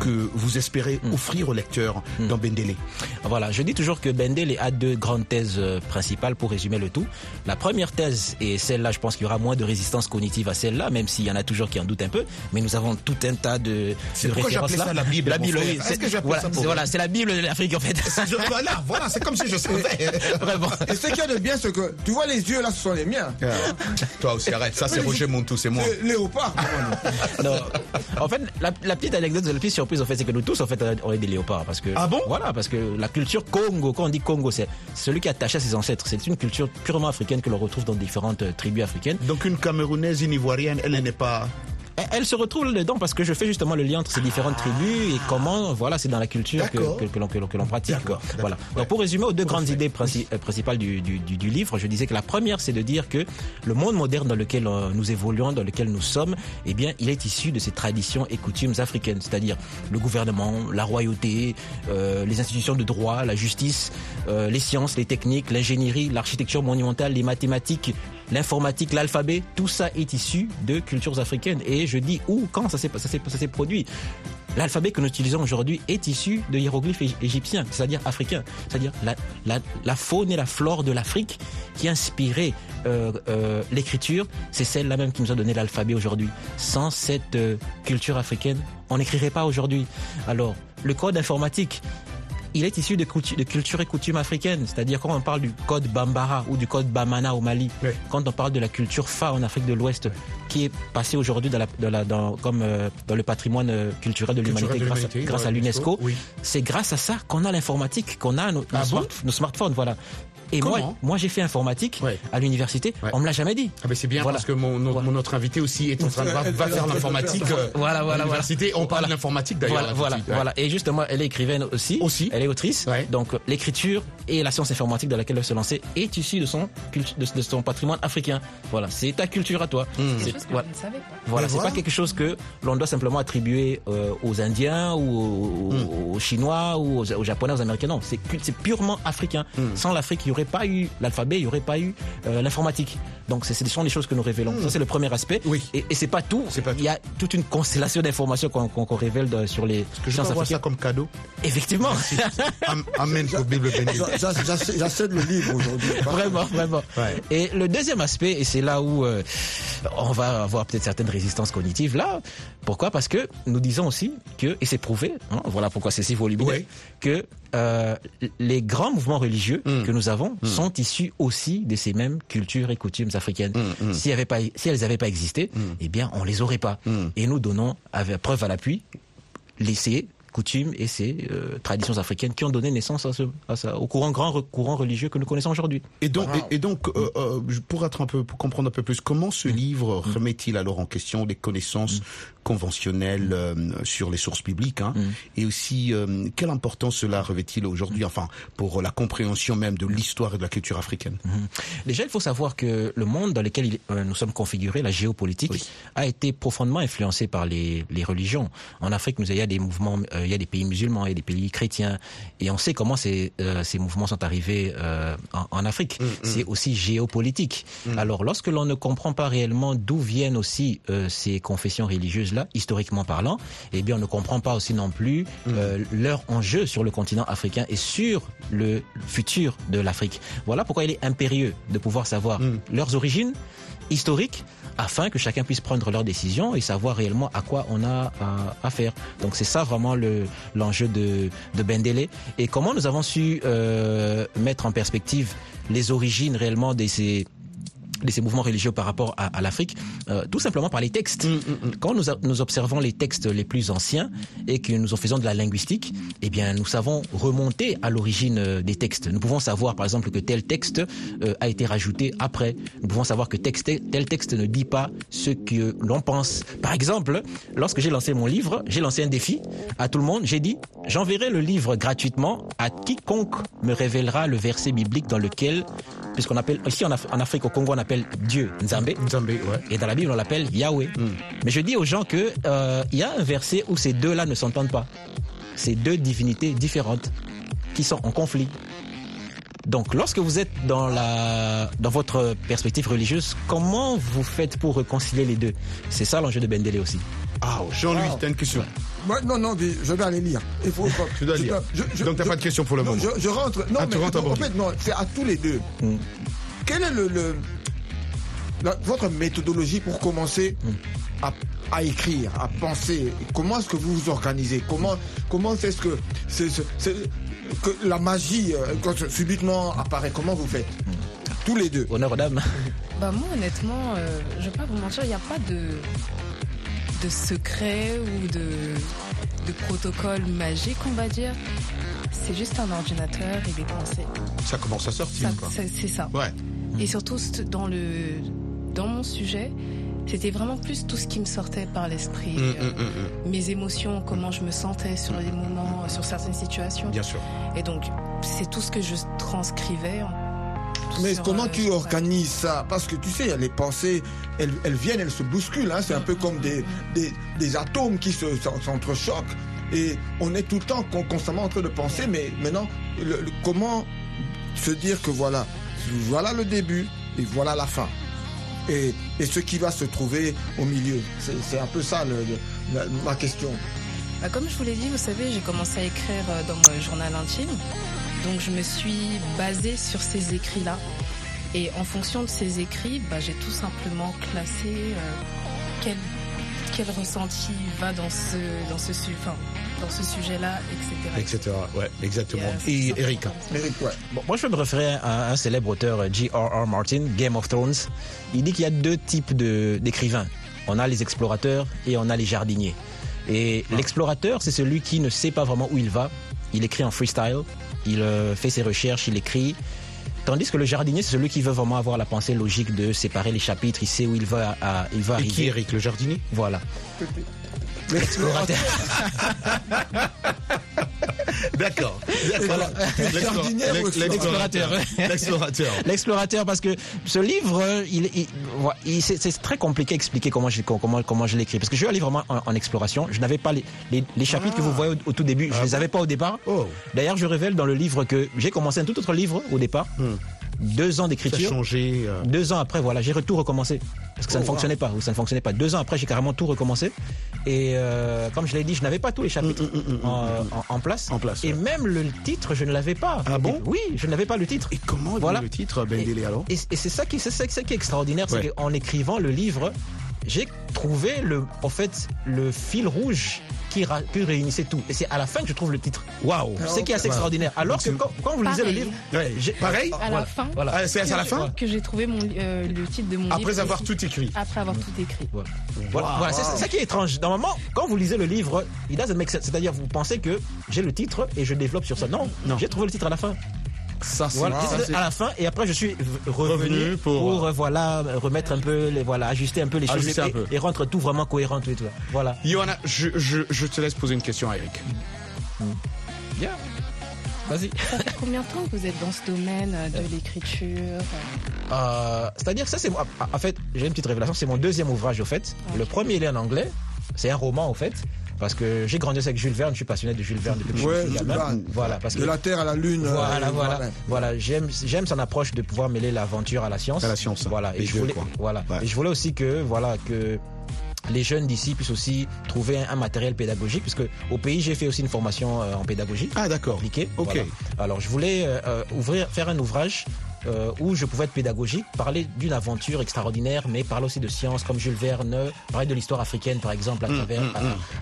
que vous espérez offrir au lecteur dans Bendele? Voilà, je dis toujours que Bendel a deux grandes thèses principales pour résumer le tout. La première thèse, et celle-là, je pense qu'il y aura moins de résistance cognitive à celle-là, même s'il y en a toujours qui en doutent un peu, mais nous avons tout un tas de, C'est de références là. ça la Bible, La Bible, oui. C'est- voilà, Voilà, la Bible de l'Afrique en fait. Je- voilà, voilà, c'est comme si je savais. Vraiment. Et ce qu'il y a de bien, c'est que tu vois les yeux là, ce sont les miens. Toi aussi, arrête. Ça, c'est Roger Montou, c'est moi. Léopard. Non. En fait, la, la petite anecdote, la petite surprise, en fait, c'est que nous tous, en fait, on est des léopards. Parce que, Ah bon? Voilà, parce que la culture Congo, quand on dit Congo, c'est celui qui est attaché à ses ancêtres. C'est une culture purement africaine que l'on retrouve dans différentes euh, tribus africaines. Donc, une Camerounaise, une Ivoirienne, elle n'est pas. Elle- se retrouve là-dedans parce que je fais justement le lien entre ces différentes tribus et comment, voilà, c'est dans la culture que, que, que l'on que l'on- que l'on pratique. Voilà. ouais. Donc pour résumer aux deux grandes idées princi- principales du, du, du- du livre, je disais que la première, c'est de dire que le monde moderne dans lequel euh, nous évoluons, dans lequel nous sommes, eh bien, il est issu de ces traditions et coutumes africaines, c'est-à-dire le gouvernement, la royauté, euh, les institutions de droit, la justice, euh, les sciences, les techniques, l'ingénierie, l'architecture monumentale, les mathématiques, l'informatique, l'alphabet, tout ça est issu de cultures africaines. Et je dis où, quand ça s'est produit. L'alphabet que nous utilisons aujourd'hui est issu de hiéroglyphes ég- égyptiens, c'est-à-dire africains, c'est-à-dire la, faune et la flore de l'Afrique qui a inspiré euh, euh, l'écriture, c'est celle-là même qui nous a donné l'alphabet aujourd'hui. Sans cette euh, culture africaine, on n'écrirait pas aujourd'hui. Alors, le code informatique, il est issu de, de culture et coutumes africaines. C'est-à-dire quand on parle du code Bambara ou du code Bamana au Mali, quand on parle de la culture Fa en Afrique de l'Ouest, qui est passée aujourd'hui dans, la, dans, la- dans- comme, euh, dans le patrimoine euh, culturel de l'humanité grâce, à- grâce l'UNESco, oui. c'est grâce à ça qu'on a l'informatique, qu'on a nos, nos Ah bon? smart- nos smartphones. Voilà. Et moi, Comment moi j'ai fait informatique à l'université. On me l'a jamais dit. Ah ben c'est bien Voilà. parce que mon, mon, mon autre invité aussi est en train de va, va faire l'informatique. euh, Voilà, à voilà, voilà. l'université. On parle Voilà. d'informatique d'ailleurs. Voilà, voilà, ouais. Et justement, elle est écrivaine aussi. Aussi. Elle est autrice. Donc, l'écriture et la science informatique dans laquelle elle se lancer est issue de son, cultu- de, de son patrimoine africain. Voilà, c'est ta culture à toi. Hmm. C'est C'est- quelque chose que voilà. je ne savais pas. Voilà, Mais c'est voilà. pas quelque chose que l'on doit simplement attribuer euh, aux Indiens ou aux, Hmm. aux Chinois ou aux, aux Japonais, aux Américains. Non, c'est pu- c'est purement africain. Hmm. Sans l'Afrique, il n'y aurait pas eu l'alphabet, il n'y aurait pas eu euh, l'informatique. Donc, c'est- ce sont des choses que nous révélons. Ça, c'est le premier aspect. Et, et c'est pas tout. Il y a toute une constellation d'informations qu'on qu'on- qu'on révèle de- sur les que je peux avoir ça comme cadeau Effectivement. Am- Amen pour Bible bénie. J'a- j'a- j'a- J'achète le livre aujourd'hui. Vraiment, vraiment. Et le deuxième aspect, et c'est là où euh, on va avoir peut-être certaines résistances cognitives, là, pourquoi? Parce que nous disons aussi que, et c'est prouvé, hein, voilà pourquoi c'est si volumineux, que euh, les grands mouvements religieux que nous avons sont issus aussi de ces mêmes cultures et coutumes africaines. Si, elles avaient pas, si elles n'avaient pas existé, eh bien, on les aurait pas. Et nous donnons, avec preuve à l'appui, les ces coutumes et ces euh, traditions africaines qui ont donné naissance à ce, à ça, au courant grand courant religieux que nous connaissons aujourd'hui. Et donc, et, et donc euh, euh, pour être un peu, pour comprendre un peu plus, comment ce livre remet-il alors en question les connaissances conventionnelles euh, sur les sources bibliques, hein, et aussi euh, quelle importance cela revêt-il aujourd'hui, enfin, pour la compréhension même de l'histoire et de la culture africaine? Déjà, il faut savoir que le monde dans lequel il- euh, nous sommes configurés, la géopolitique, a été profondément influencé par les, les religions. En Afrique, nous, il y a des mouvements, euh, il y a des pays musulmans, il y a des pays chrétiens, et on sait comment ces, euh, ces mouvements sont arrivés euh, en, en Afrique. C'est aussi géopolitique. Alors, lorsque l'on ne comprend pas réellement d'où viennent aussi euh, ces confessions religieuses-là, historiquement parlant, eh bien, on ne comprend pas aussi non plus euh, leur enjeu sur le continent africain et sur le futur de l'Afrique. Voilà pourquoi il est impérieux de pouvoir savoir leurs origines historiques afin que chacun puisse prendre leurs décisions et savoir réellement à quoi on a à, à faire. Donc c'est ça vraiment le l'enjeu de, de Bendele et comment nous avons su euh, mettre en perspective les origines réellement de ces de ces mouvements religieux par rapport à, à l'Afrique, euh, tout simplement par les textes. Quand nous, a- nous observons les textes les plus anciens et que nous en faisons de la linguistique, eh bien, nous savons remonter à l'origine euh, des textes. Nous pouvons savoir, par exemple, que tel texte euh, a été rajouté après. Nous pouvons savoir que texte, tel texte ne dit pas ce que l'on pense. Par exemple, lorsque j'ai lancé mon livre, j'ai lancé un défi à tout le monde. J'ai dit, j'enverrai le livre gratuitement à quiconque me révélera le verset biblique dans lequel, puisqu'on appelle, ici en Afrique, au Congo, on appelle Dieu Nzambe. Et dans la Bible, on l'appelle Yahweh. Mais je dis aux gens que euh, il y a un verset où ces deux-là ne s'entendent pas. C'est deux divinités différentes qui sont en conflit. Donc, lorsque vous êtes dans la dans votre perspective religieuse, comment vous faites pour réconcilier les deux? C'est ça l'enjeu de Bendele aussi. Ah, Jean-Louis, t'as une question Moi, non, non, je dois aller lire. Il faut, Tu dois je lire. Donc, t'as pas de question pour le non, moment. Je, je rentre. Non, Ah, tu mais rentres à en fait, non, c'est à tous les deux. Mm. Quelle est le, le- la- votre méthodologie pour commencer à, à écrire, à penser Comment est-ce que vous vous organisez? Comment comment est-ce que c'est c'est- c'est- que la magie euh, quand subitement apparaît Comment vous faites? Tous les deux. Honneur aux dames. Bah moi honnêtement, euh, je vais pas vous mentir, il n'y a pas de, de secret ou de, de protocole magique on va dire. C'est juste un ordinateur et des pensées. Ça commence à sortir, Ça- quoi. c'est c'est ça. Ouais. Et surtout dans le dans mon sujet, c'était vraiment plus tout ce qui me sortait par l'esprit, Hum, euh, hum, hum. mes émotions, comment je me sentais sur les moments, euh, sur certaines situations. Bien sûr. Et donc c'est tout ce que je transcrivais. en- Mais sur, comment euh, tu organises ça? Parce que tu sais, les pensées, elles, elles viennent, elles se bousculent. hein. C'est un peu comme des, des, des atomes qui se- s'en- s'entrechoquent. Et on est tout le temps con- constamment en train de penser, mais maintenant, le- le- comment se dire que voilà, voilà le début et voilà la fin? Et, ce qui va se trouver au milieu. C'est un peu ça ma question. Bah, comme je vous l'ai dit, vous savez, j'ai commencé à écrire euh, dans mon journal intime. Donc je me suis basée sur ces écrits-là. Et en fonction de ces écrits, bah, j'ai tout simplement classé euh, quel, quel ressenti va dans ce, dans ce, enfin, dans ce sujet-là, etc. Etc. Ouais, exactement. Et Eric Eric, ouais. Bon, moi, je peux me référer à un célèbre auteur, euh, G.R.R. Martin, Game of Thrones. Il dit qu'il y a deux types de- d'écrivains. On a les explorateurs et on a les jardiniers. Et l'explorateur, c'est celui qui ne sait pas vraiment où il va. Il écrit en freestyle, il euh, fait ses recherches, il écrit. Tandis que le jardinier, c'est celui qui veut vraiment avoir la pensée logique de séparer les chapitres, il sait où il va, à- il va Et arriver. qui Eric, le jardinier? Voilà. L'explorateur. D'accord. L'explorateur. L'explorateur. L'explorateur. Parce que ce livre, il, il- voilà, il- c'est très compliqué à expliquer comment je, comment, comment je l'écris. Parce que je suis un livre vraiment en, en exploration. Je n'avais pas les, les, les chapitres que vous voyez au, au tout début, je les avais pas au départ. D'ailleurs, je révèle dans le livre que j'ai commencé un tout autre livre au départ. Deux ans d'écriture. Changé, euh. Deux ans après, voilà, j'ai tout recommencé. Parce que ça Oh, ne fonctionnait pas, ou ça ne fonctionnait pas. Deux ans après, j'ai carrément tout recommencé. Et euh, comme je l'ai dit, je n'avais pas tous les chapitres en, en- en place. En place, Et même le titre, je ne l'avais pas. Ah bon? Oui, je n'avais pas le titre. Et comment Voilà. le titre, Ben alors? Et, et c'est ça qui, c'est ça, ça qui est extraordinaire, c'est Ouais. qu'en écrivant le livre, j'ai trouvé le, en fait, le fil rouge qui, ra- qui réunissait tout. Et c'est à la fin que je trouve le titre. Waouh C'est qui est assez Wow. extraordinaire. Alors que quand, quand vous lisez le livre, Ouais, j'ai- Pareil À la Voilà, fin. voilà. Ah, c'est à la fin Que j'ai trouvé mon, euh, le titre de mon livre. Après avoir tout écrit. Après avoir tout écrit. Voilà, voilà, c'est c'est ça qui est étrange. Normalement, quand vous lisez le livre, il doesn't make sense. C'est-à-dire, vous pensez que j'ai le titre et je développe sur ça. Non, Non. j'ai trouvé le titre à la fin. Ça, c'est Voilà, à la fin et après je suis revenu, Revenu pour- pour, euh, voilà remettre un peu les voilà ajuster un peu les choses et, un peu. et rendre tout vraiment cohérent tout et tout. Voilà. Johanna, je, je, je te laisse poser une question à Eric. Bien. Vas-y. Ça fait combien de temps que vous êtes dans ce domaine euh, de l'écriture Euh, C'est-à-dire ça c'est moi- en fait j'ai une petite révélation. C'est mon deuxième ouvrage au fait. Le premier il est en anglais. C'est un roman au fait. Parce que j'ai grandi avec Jules Verne, je suis passionné de Jules Verne depuis que je Ouais, suis Jules gamin. Verne. Voilà, parce De que la Terre à la Lune. Voilà, euh, voilà, voilà. voilà. J'aime, j'aime son approche de pouvoir mêler l'aventure à la science. À la science, Voilà. Et je voulais, quoi. voilà. Ouais. Et je voulais aussi que, voilà, que les jeunes d'ici puissent aussi trouver un, un matériel pédagogique, puisque au pays j'ai fait aussi une formation euh, en pédagogie. Ah, d'accord. Appliquée. Ok. Voilà. Alors je voulais euh, ouvrir, faire un ouvrage. Euh, où je pouvais être pédagogique, parler d'une aventure extraordinaire, mais parler aussi de science comme Jules Verne, parler de l'histoire africaine par exemple à Mm, travers mm,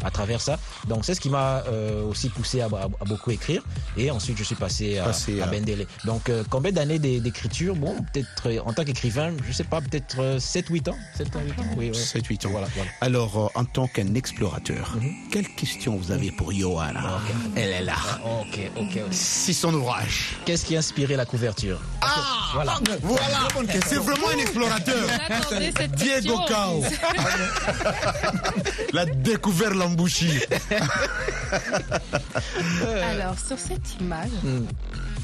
à, à travers ça. Donc c'est ce qui m'a euh, aussi poussé à, à- à beaucoup écrire. Et ensuite je suis passé à, Passé à Bendele. Donc euh, combien d'années d'é- d'écriture? Bon, peut-être euh, en tant qu'écrivain, je sais pas, peut-être euh, 7-8 ans. 7 ans, 8 ans. Oui, oui. 7-8 ans. Voilà, voilà. Alors, euh, en tant qu'un explorateur, quelle question vous avez pour Johanna? Elle est là. Ok, ok. ok. C'est son ouvrage. Qu'est-ce qui a inspiré la couverture? Ah Voilà. Voilà C'est vraiment un explorateur Diego. Cao La découvert l'embouchy Alors, sur cette image, Hmm.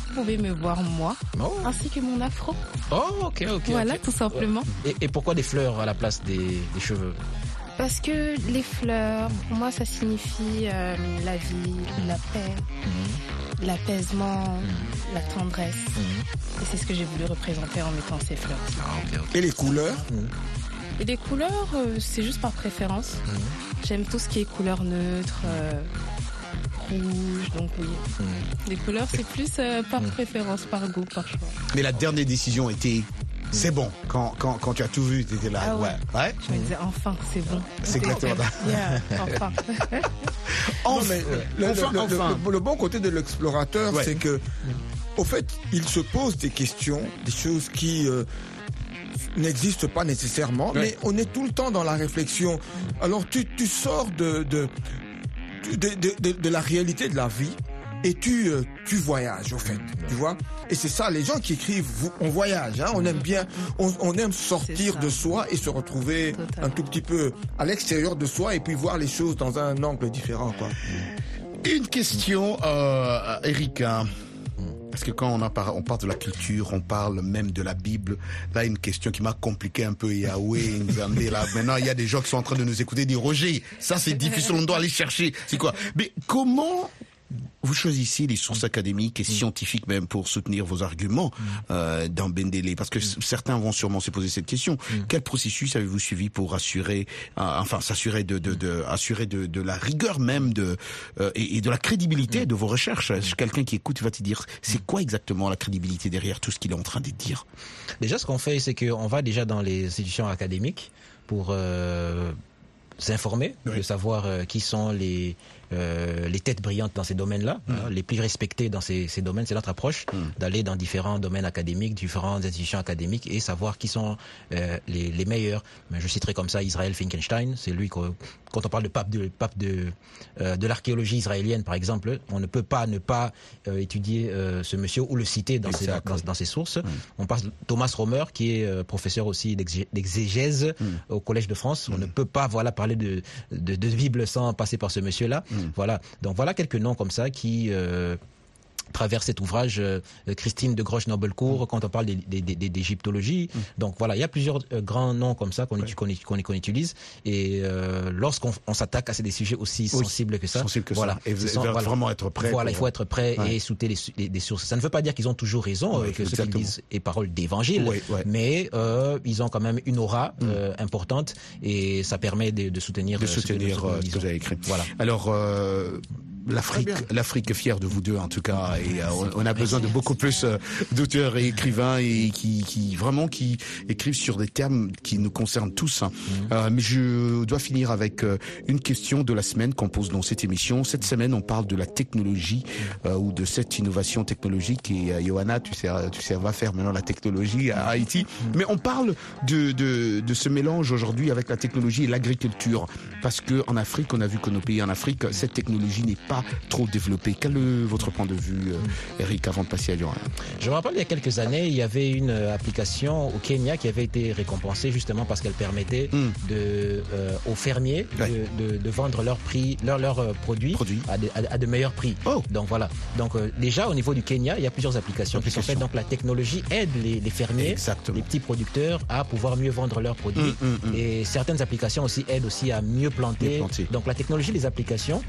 vous pouvez me voir moi, Oh. ainsi que mon afro. Oh, ok, ok. Voilà, tout simplement. Et, et pourquoi des fleurs à la place des, des cheveux? Parce que les fleurs, pour moi, ça signifie euh, la vie, la paix, Mhm. l'apaisement, la tendresse. Et c'est ce que j'ai voulu représenter en mettant ces fleurs. Et les couleurs Et les couleurs, euh, c'est juste par préférence. Mhm. J'aime tout ce qui est couleur neutre, euh, rouge, donc oui. Mhm. Les couleurs, c'est plus euh, par préférence, par goût, par choix. Mais la dernière décision était... C'est bon. Quand, quand, quand tu as tout vu, tu étais là. Ah ouais. ouais. Je me disais, enfin, c'est bon. C'est exactement ça. Yeah, enfin. Le, Enfin, le- le- enfin. le- le bon côté de l'explorateur, Ouais. c'est que, au fait, il se pose des questions, des choses qui euh, n'existent pas nécessairement, Ouais. mais on est tout le temps dans la réflexion. Alors, tu, tu sors de, de, de, de, de- de la réalité de la vie. Et tu, euh, tu voyages, au fait, tu vois. Et c'est ça, les gens qui écrivent, on voyage, hein, on aime bien, on, on aime sortir de soi et se retrouver Totalement. un tout petit peu à l'extérieur de soi et puis voir les choses dans un angle différent, quoi. Une question, euh, Eric. hein. Parce que quand on, parle, on parle de la culture, on parle même de la Bible. Là, une question qui m'a compliqué un peu. Yahweh, là. Maintenant, il y a des gens qui sont en train de nous écouter dire, Roger, ça c'est difficile, on doit aller chercher. C'est quoi? Mais comment vous choisissez les sources académiques et scientifiques même pour soutenir vos arguments euh, dans Bendele Parce que certains vont sûrement se poser cette question. Quel processus avez-vous suivi pour assurer, euh, enfin s'assurer de, de, de assurer de, de la rigueur même de euh, et, et de la crédibilité de vos recherches? Quelqu'un qui écoute va te dire c'est quoi exactement la crédibilité derrière tout ce qu'il est en train de dire? Déjà, ce qu'on fait, c'est qu'on va déjà dans les institutions académiques pour euh, s'informer, de savoir euh, qui sont les, euh, les têtes brillantes dans ces domaines-là, Mm. hein, les plus respectés dans ces, ces domaines. C'est notre approche d'aller dans différents domaines académiques, différentes institutions académiques et savoir qui sont euh, les, les meilleurs. Mais je citerai comme ça Israël Finkelstein, c'est lui que, quand on parle de pape de pape de euh, de l'archéologie israélienne par exemple, on ne peut pas ne pas euh, étudier euh, ce monsieur ou le citer dans ses, dans, dans ses sources. On passe Thomas Romer qui est euh, professeur aussi d'exé- d'exégèse au Collège de France. On ne peut pas voilà parler de, de de Bible sans passer par ce monsieur-là. Voilà. Donc voilà quelques noms comme ça qui euh, travers cet ouvrage euh, Christine de Groche Nobelcourt quand on parle d'égyptologie. Donc voilà, il y a plusieurs euh, grands noms comme ça qu'on qu'on utilise. Et euh, lorsqu'on on s'attaque à ces des sujets aussi sensibles que ça, sensibles que ça. voilà, Et vraiment être prêt Voilà, il faut être prêt et souter les, sources. Ça ne veut pas dire qu'ils ont toujours raison, euh, que ce qu'ils disent est parole d'évangile, mais euh, ils ont quand même une aura euh, importante et ça permet de, de soutenir de euh, ce que soutenir euh, ce que vous avez écrit. Voilà. Alors, euh, l'Afrique, l'Afrique est fière de vous deux en tout cas, et euh, on, on a besoin de beaucoup plus euh, d'auteurs et écrivains et qui, qui vraiment qui écrivent sur des termes qui nous concernent tous. hein. Euh, mais je dois finir avec une question de la semaine qu'on pose dans cette émission. Cette semaine, on parle de la technologie euh, ou de cette innovation technologique. Et euh, Johanna, tu sais, tu sais, va faire maintenant la technologie à Haïti. Mais on parle de, de, de ce mélange aujourd'hui avec la technologie et l'agriculture, parce que en Afrique, on a vu que nos pays en Afrique, cette technologie n'est pas trop développée. Quel est votre point de vue, euh, Eric, avant de passer à Johanna Je me rappelle il y a quelques années, il y avait une euh, application au Kenya qui avait été récompensée justement parce qu'elle permettait Hmm. de, euh, aux fermiers de, de, de vendre leurs prix, leurs euh, produits, À, de, à, à de meilleurs prix. Oh. Donc voilà. Donc euh, déjà au niveau du Kenya, il y a plusieurs applications qui sont faites. Donc la technologie aide les, les fermiers, les petits producteurs à pouvoir mieux vendre leurs produits. Hmm, Et certaines applications aussi aident aussi à mieux planter. Mieux planter. Donc la technologie des applications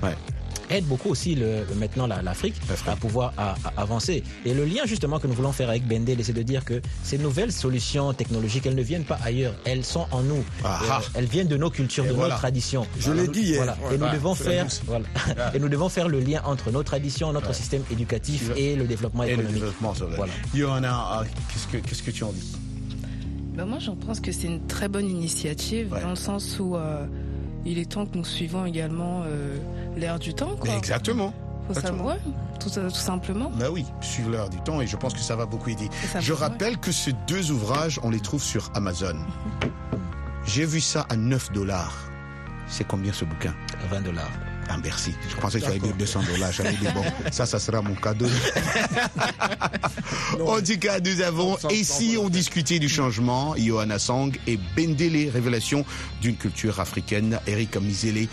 aide beaucoup aussi le, maintenant la- l'Afrique à pouvoir à- à avancer. Et le lien justement que nous voulons faire avec Bendel, c'est de dire que ces nouvelles solutions technologiques, elles ne viennent pas ailleurs, elles sont en nous. Ah, Euh, ah. elles viennent de nos cultures, Et de voilà. nos traditions. Je l'ai dit hier. Voilà. Ouais, Et nous bah, devons faire, voilà. Ah. Et nous devons faire le lien entre nos traditions, notre système éducatif et le développement Et le économique. développement. Voilà. Johanna, euh, qu'est-ce que tu en dis? Ben moi, je pense que c'est une très bonne initiative dans le sens où euh, il est temps que nous suivons également euh, l'ère du temps. Quoi. Exactement. Faut Exactement. savoir, tout, tout simplement. Bah oui, suivre l'heure du temps et je pense que ça va beaucoup aider. Je rappelle que ces deux ouvrages, on les trouve sur Amazon. J'ai vu ça à 9 dollars. C'est combien ce bouquin? 20 dollars. Ah merci. Je pensais que tu allais dire 200 dollars. J'allais dire bon, ça, ça sera mon cadeau. en tout cas, nous avons ici on discutait du changement, Johanna Sang et Bendele, révélation d'une culture africaine, Eric Mizele.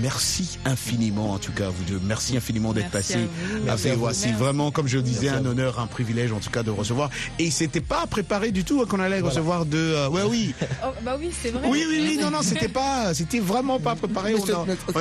Merci infiniment, en tout cas, vous deux. Merci infiniment d'être Merci passé à à à. VOA. C'est vraiment, comme je le disais, Merci à un honneur, un privilège, en tout cas, de recevoir. Et c'était pas préparé du tout hein, qu'on allait Voilà. recevoir de. euh, ouais, oui. Oh, bah oui, c'est vrai. Oui, oui, oui, non, non, c'était pas, c'était vraiment pas préparé.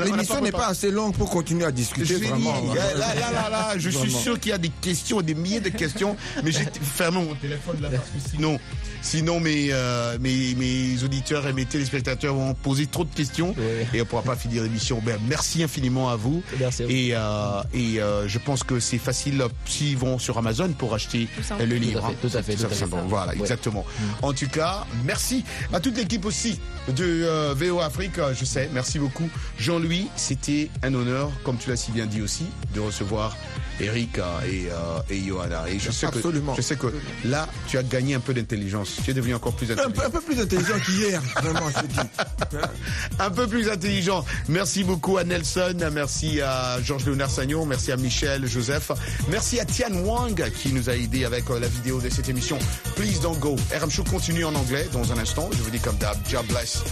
L'émission n'est pas assez longue pour continuer à discuter Je l'ai dit, vraiment. là, là, là, là, là, je suis sûr qu'il y a des questions, des milliers de questions, mais j'ai fermé mon téléphone là parce que sinon, sinon mes, euh, mes, mes auditeurs et mes téléspectateurs vont poser trop de questions et on pourra pas finir l'émission. Ben, merci infiniment à vous. Et, euh, et euh, je pense que c'est facile s'ils vont sur Amazon pour acheter le Tout à livre. fait, hein. tout à fait, C'est tout à fait. Voilà, Ouais. exactement. En tout cas, merci à toute l'équipe aussi de euh, VO Afrique. euh, Je sais, merci beaucoup. Jean-Louis, c'était un honneur, comme tu l'as si bien dit aussi, de recevoir Eric et, euh, et Johanna. Et je sais, Absolument. que, je sais que là, tu as gagné un peu d'intelligence. Tu es devenu encore plus Un intelligent. peu, un peu plus intelligent qu'hier, vraiment, je te dis. un peu plus intelligent. Merci beaucoup à Nelson, merci à Georges Léonard Sagnon, merci à Michel Joseph, merci à Tian Wang qui nous a aidé avec euh, la vidéo de cette émission. Please don't go. RM Show continue en anglais dans un instant. Je vous dis comme d'hab, God bless.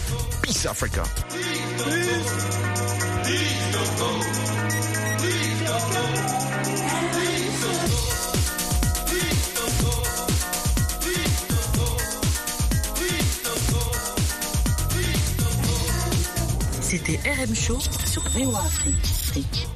Peace Africa. C'était RM Show sur VOA Afrique.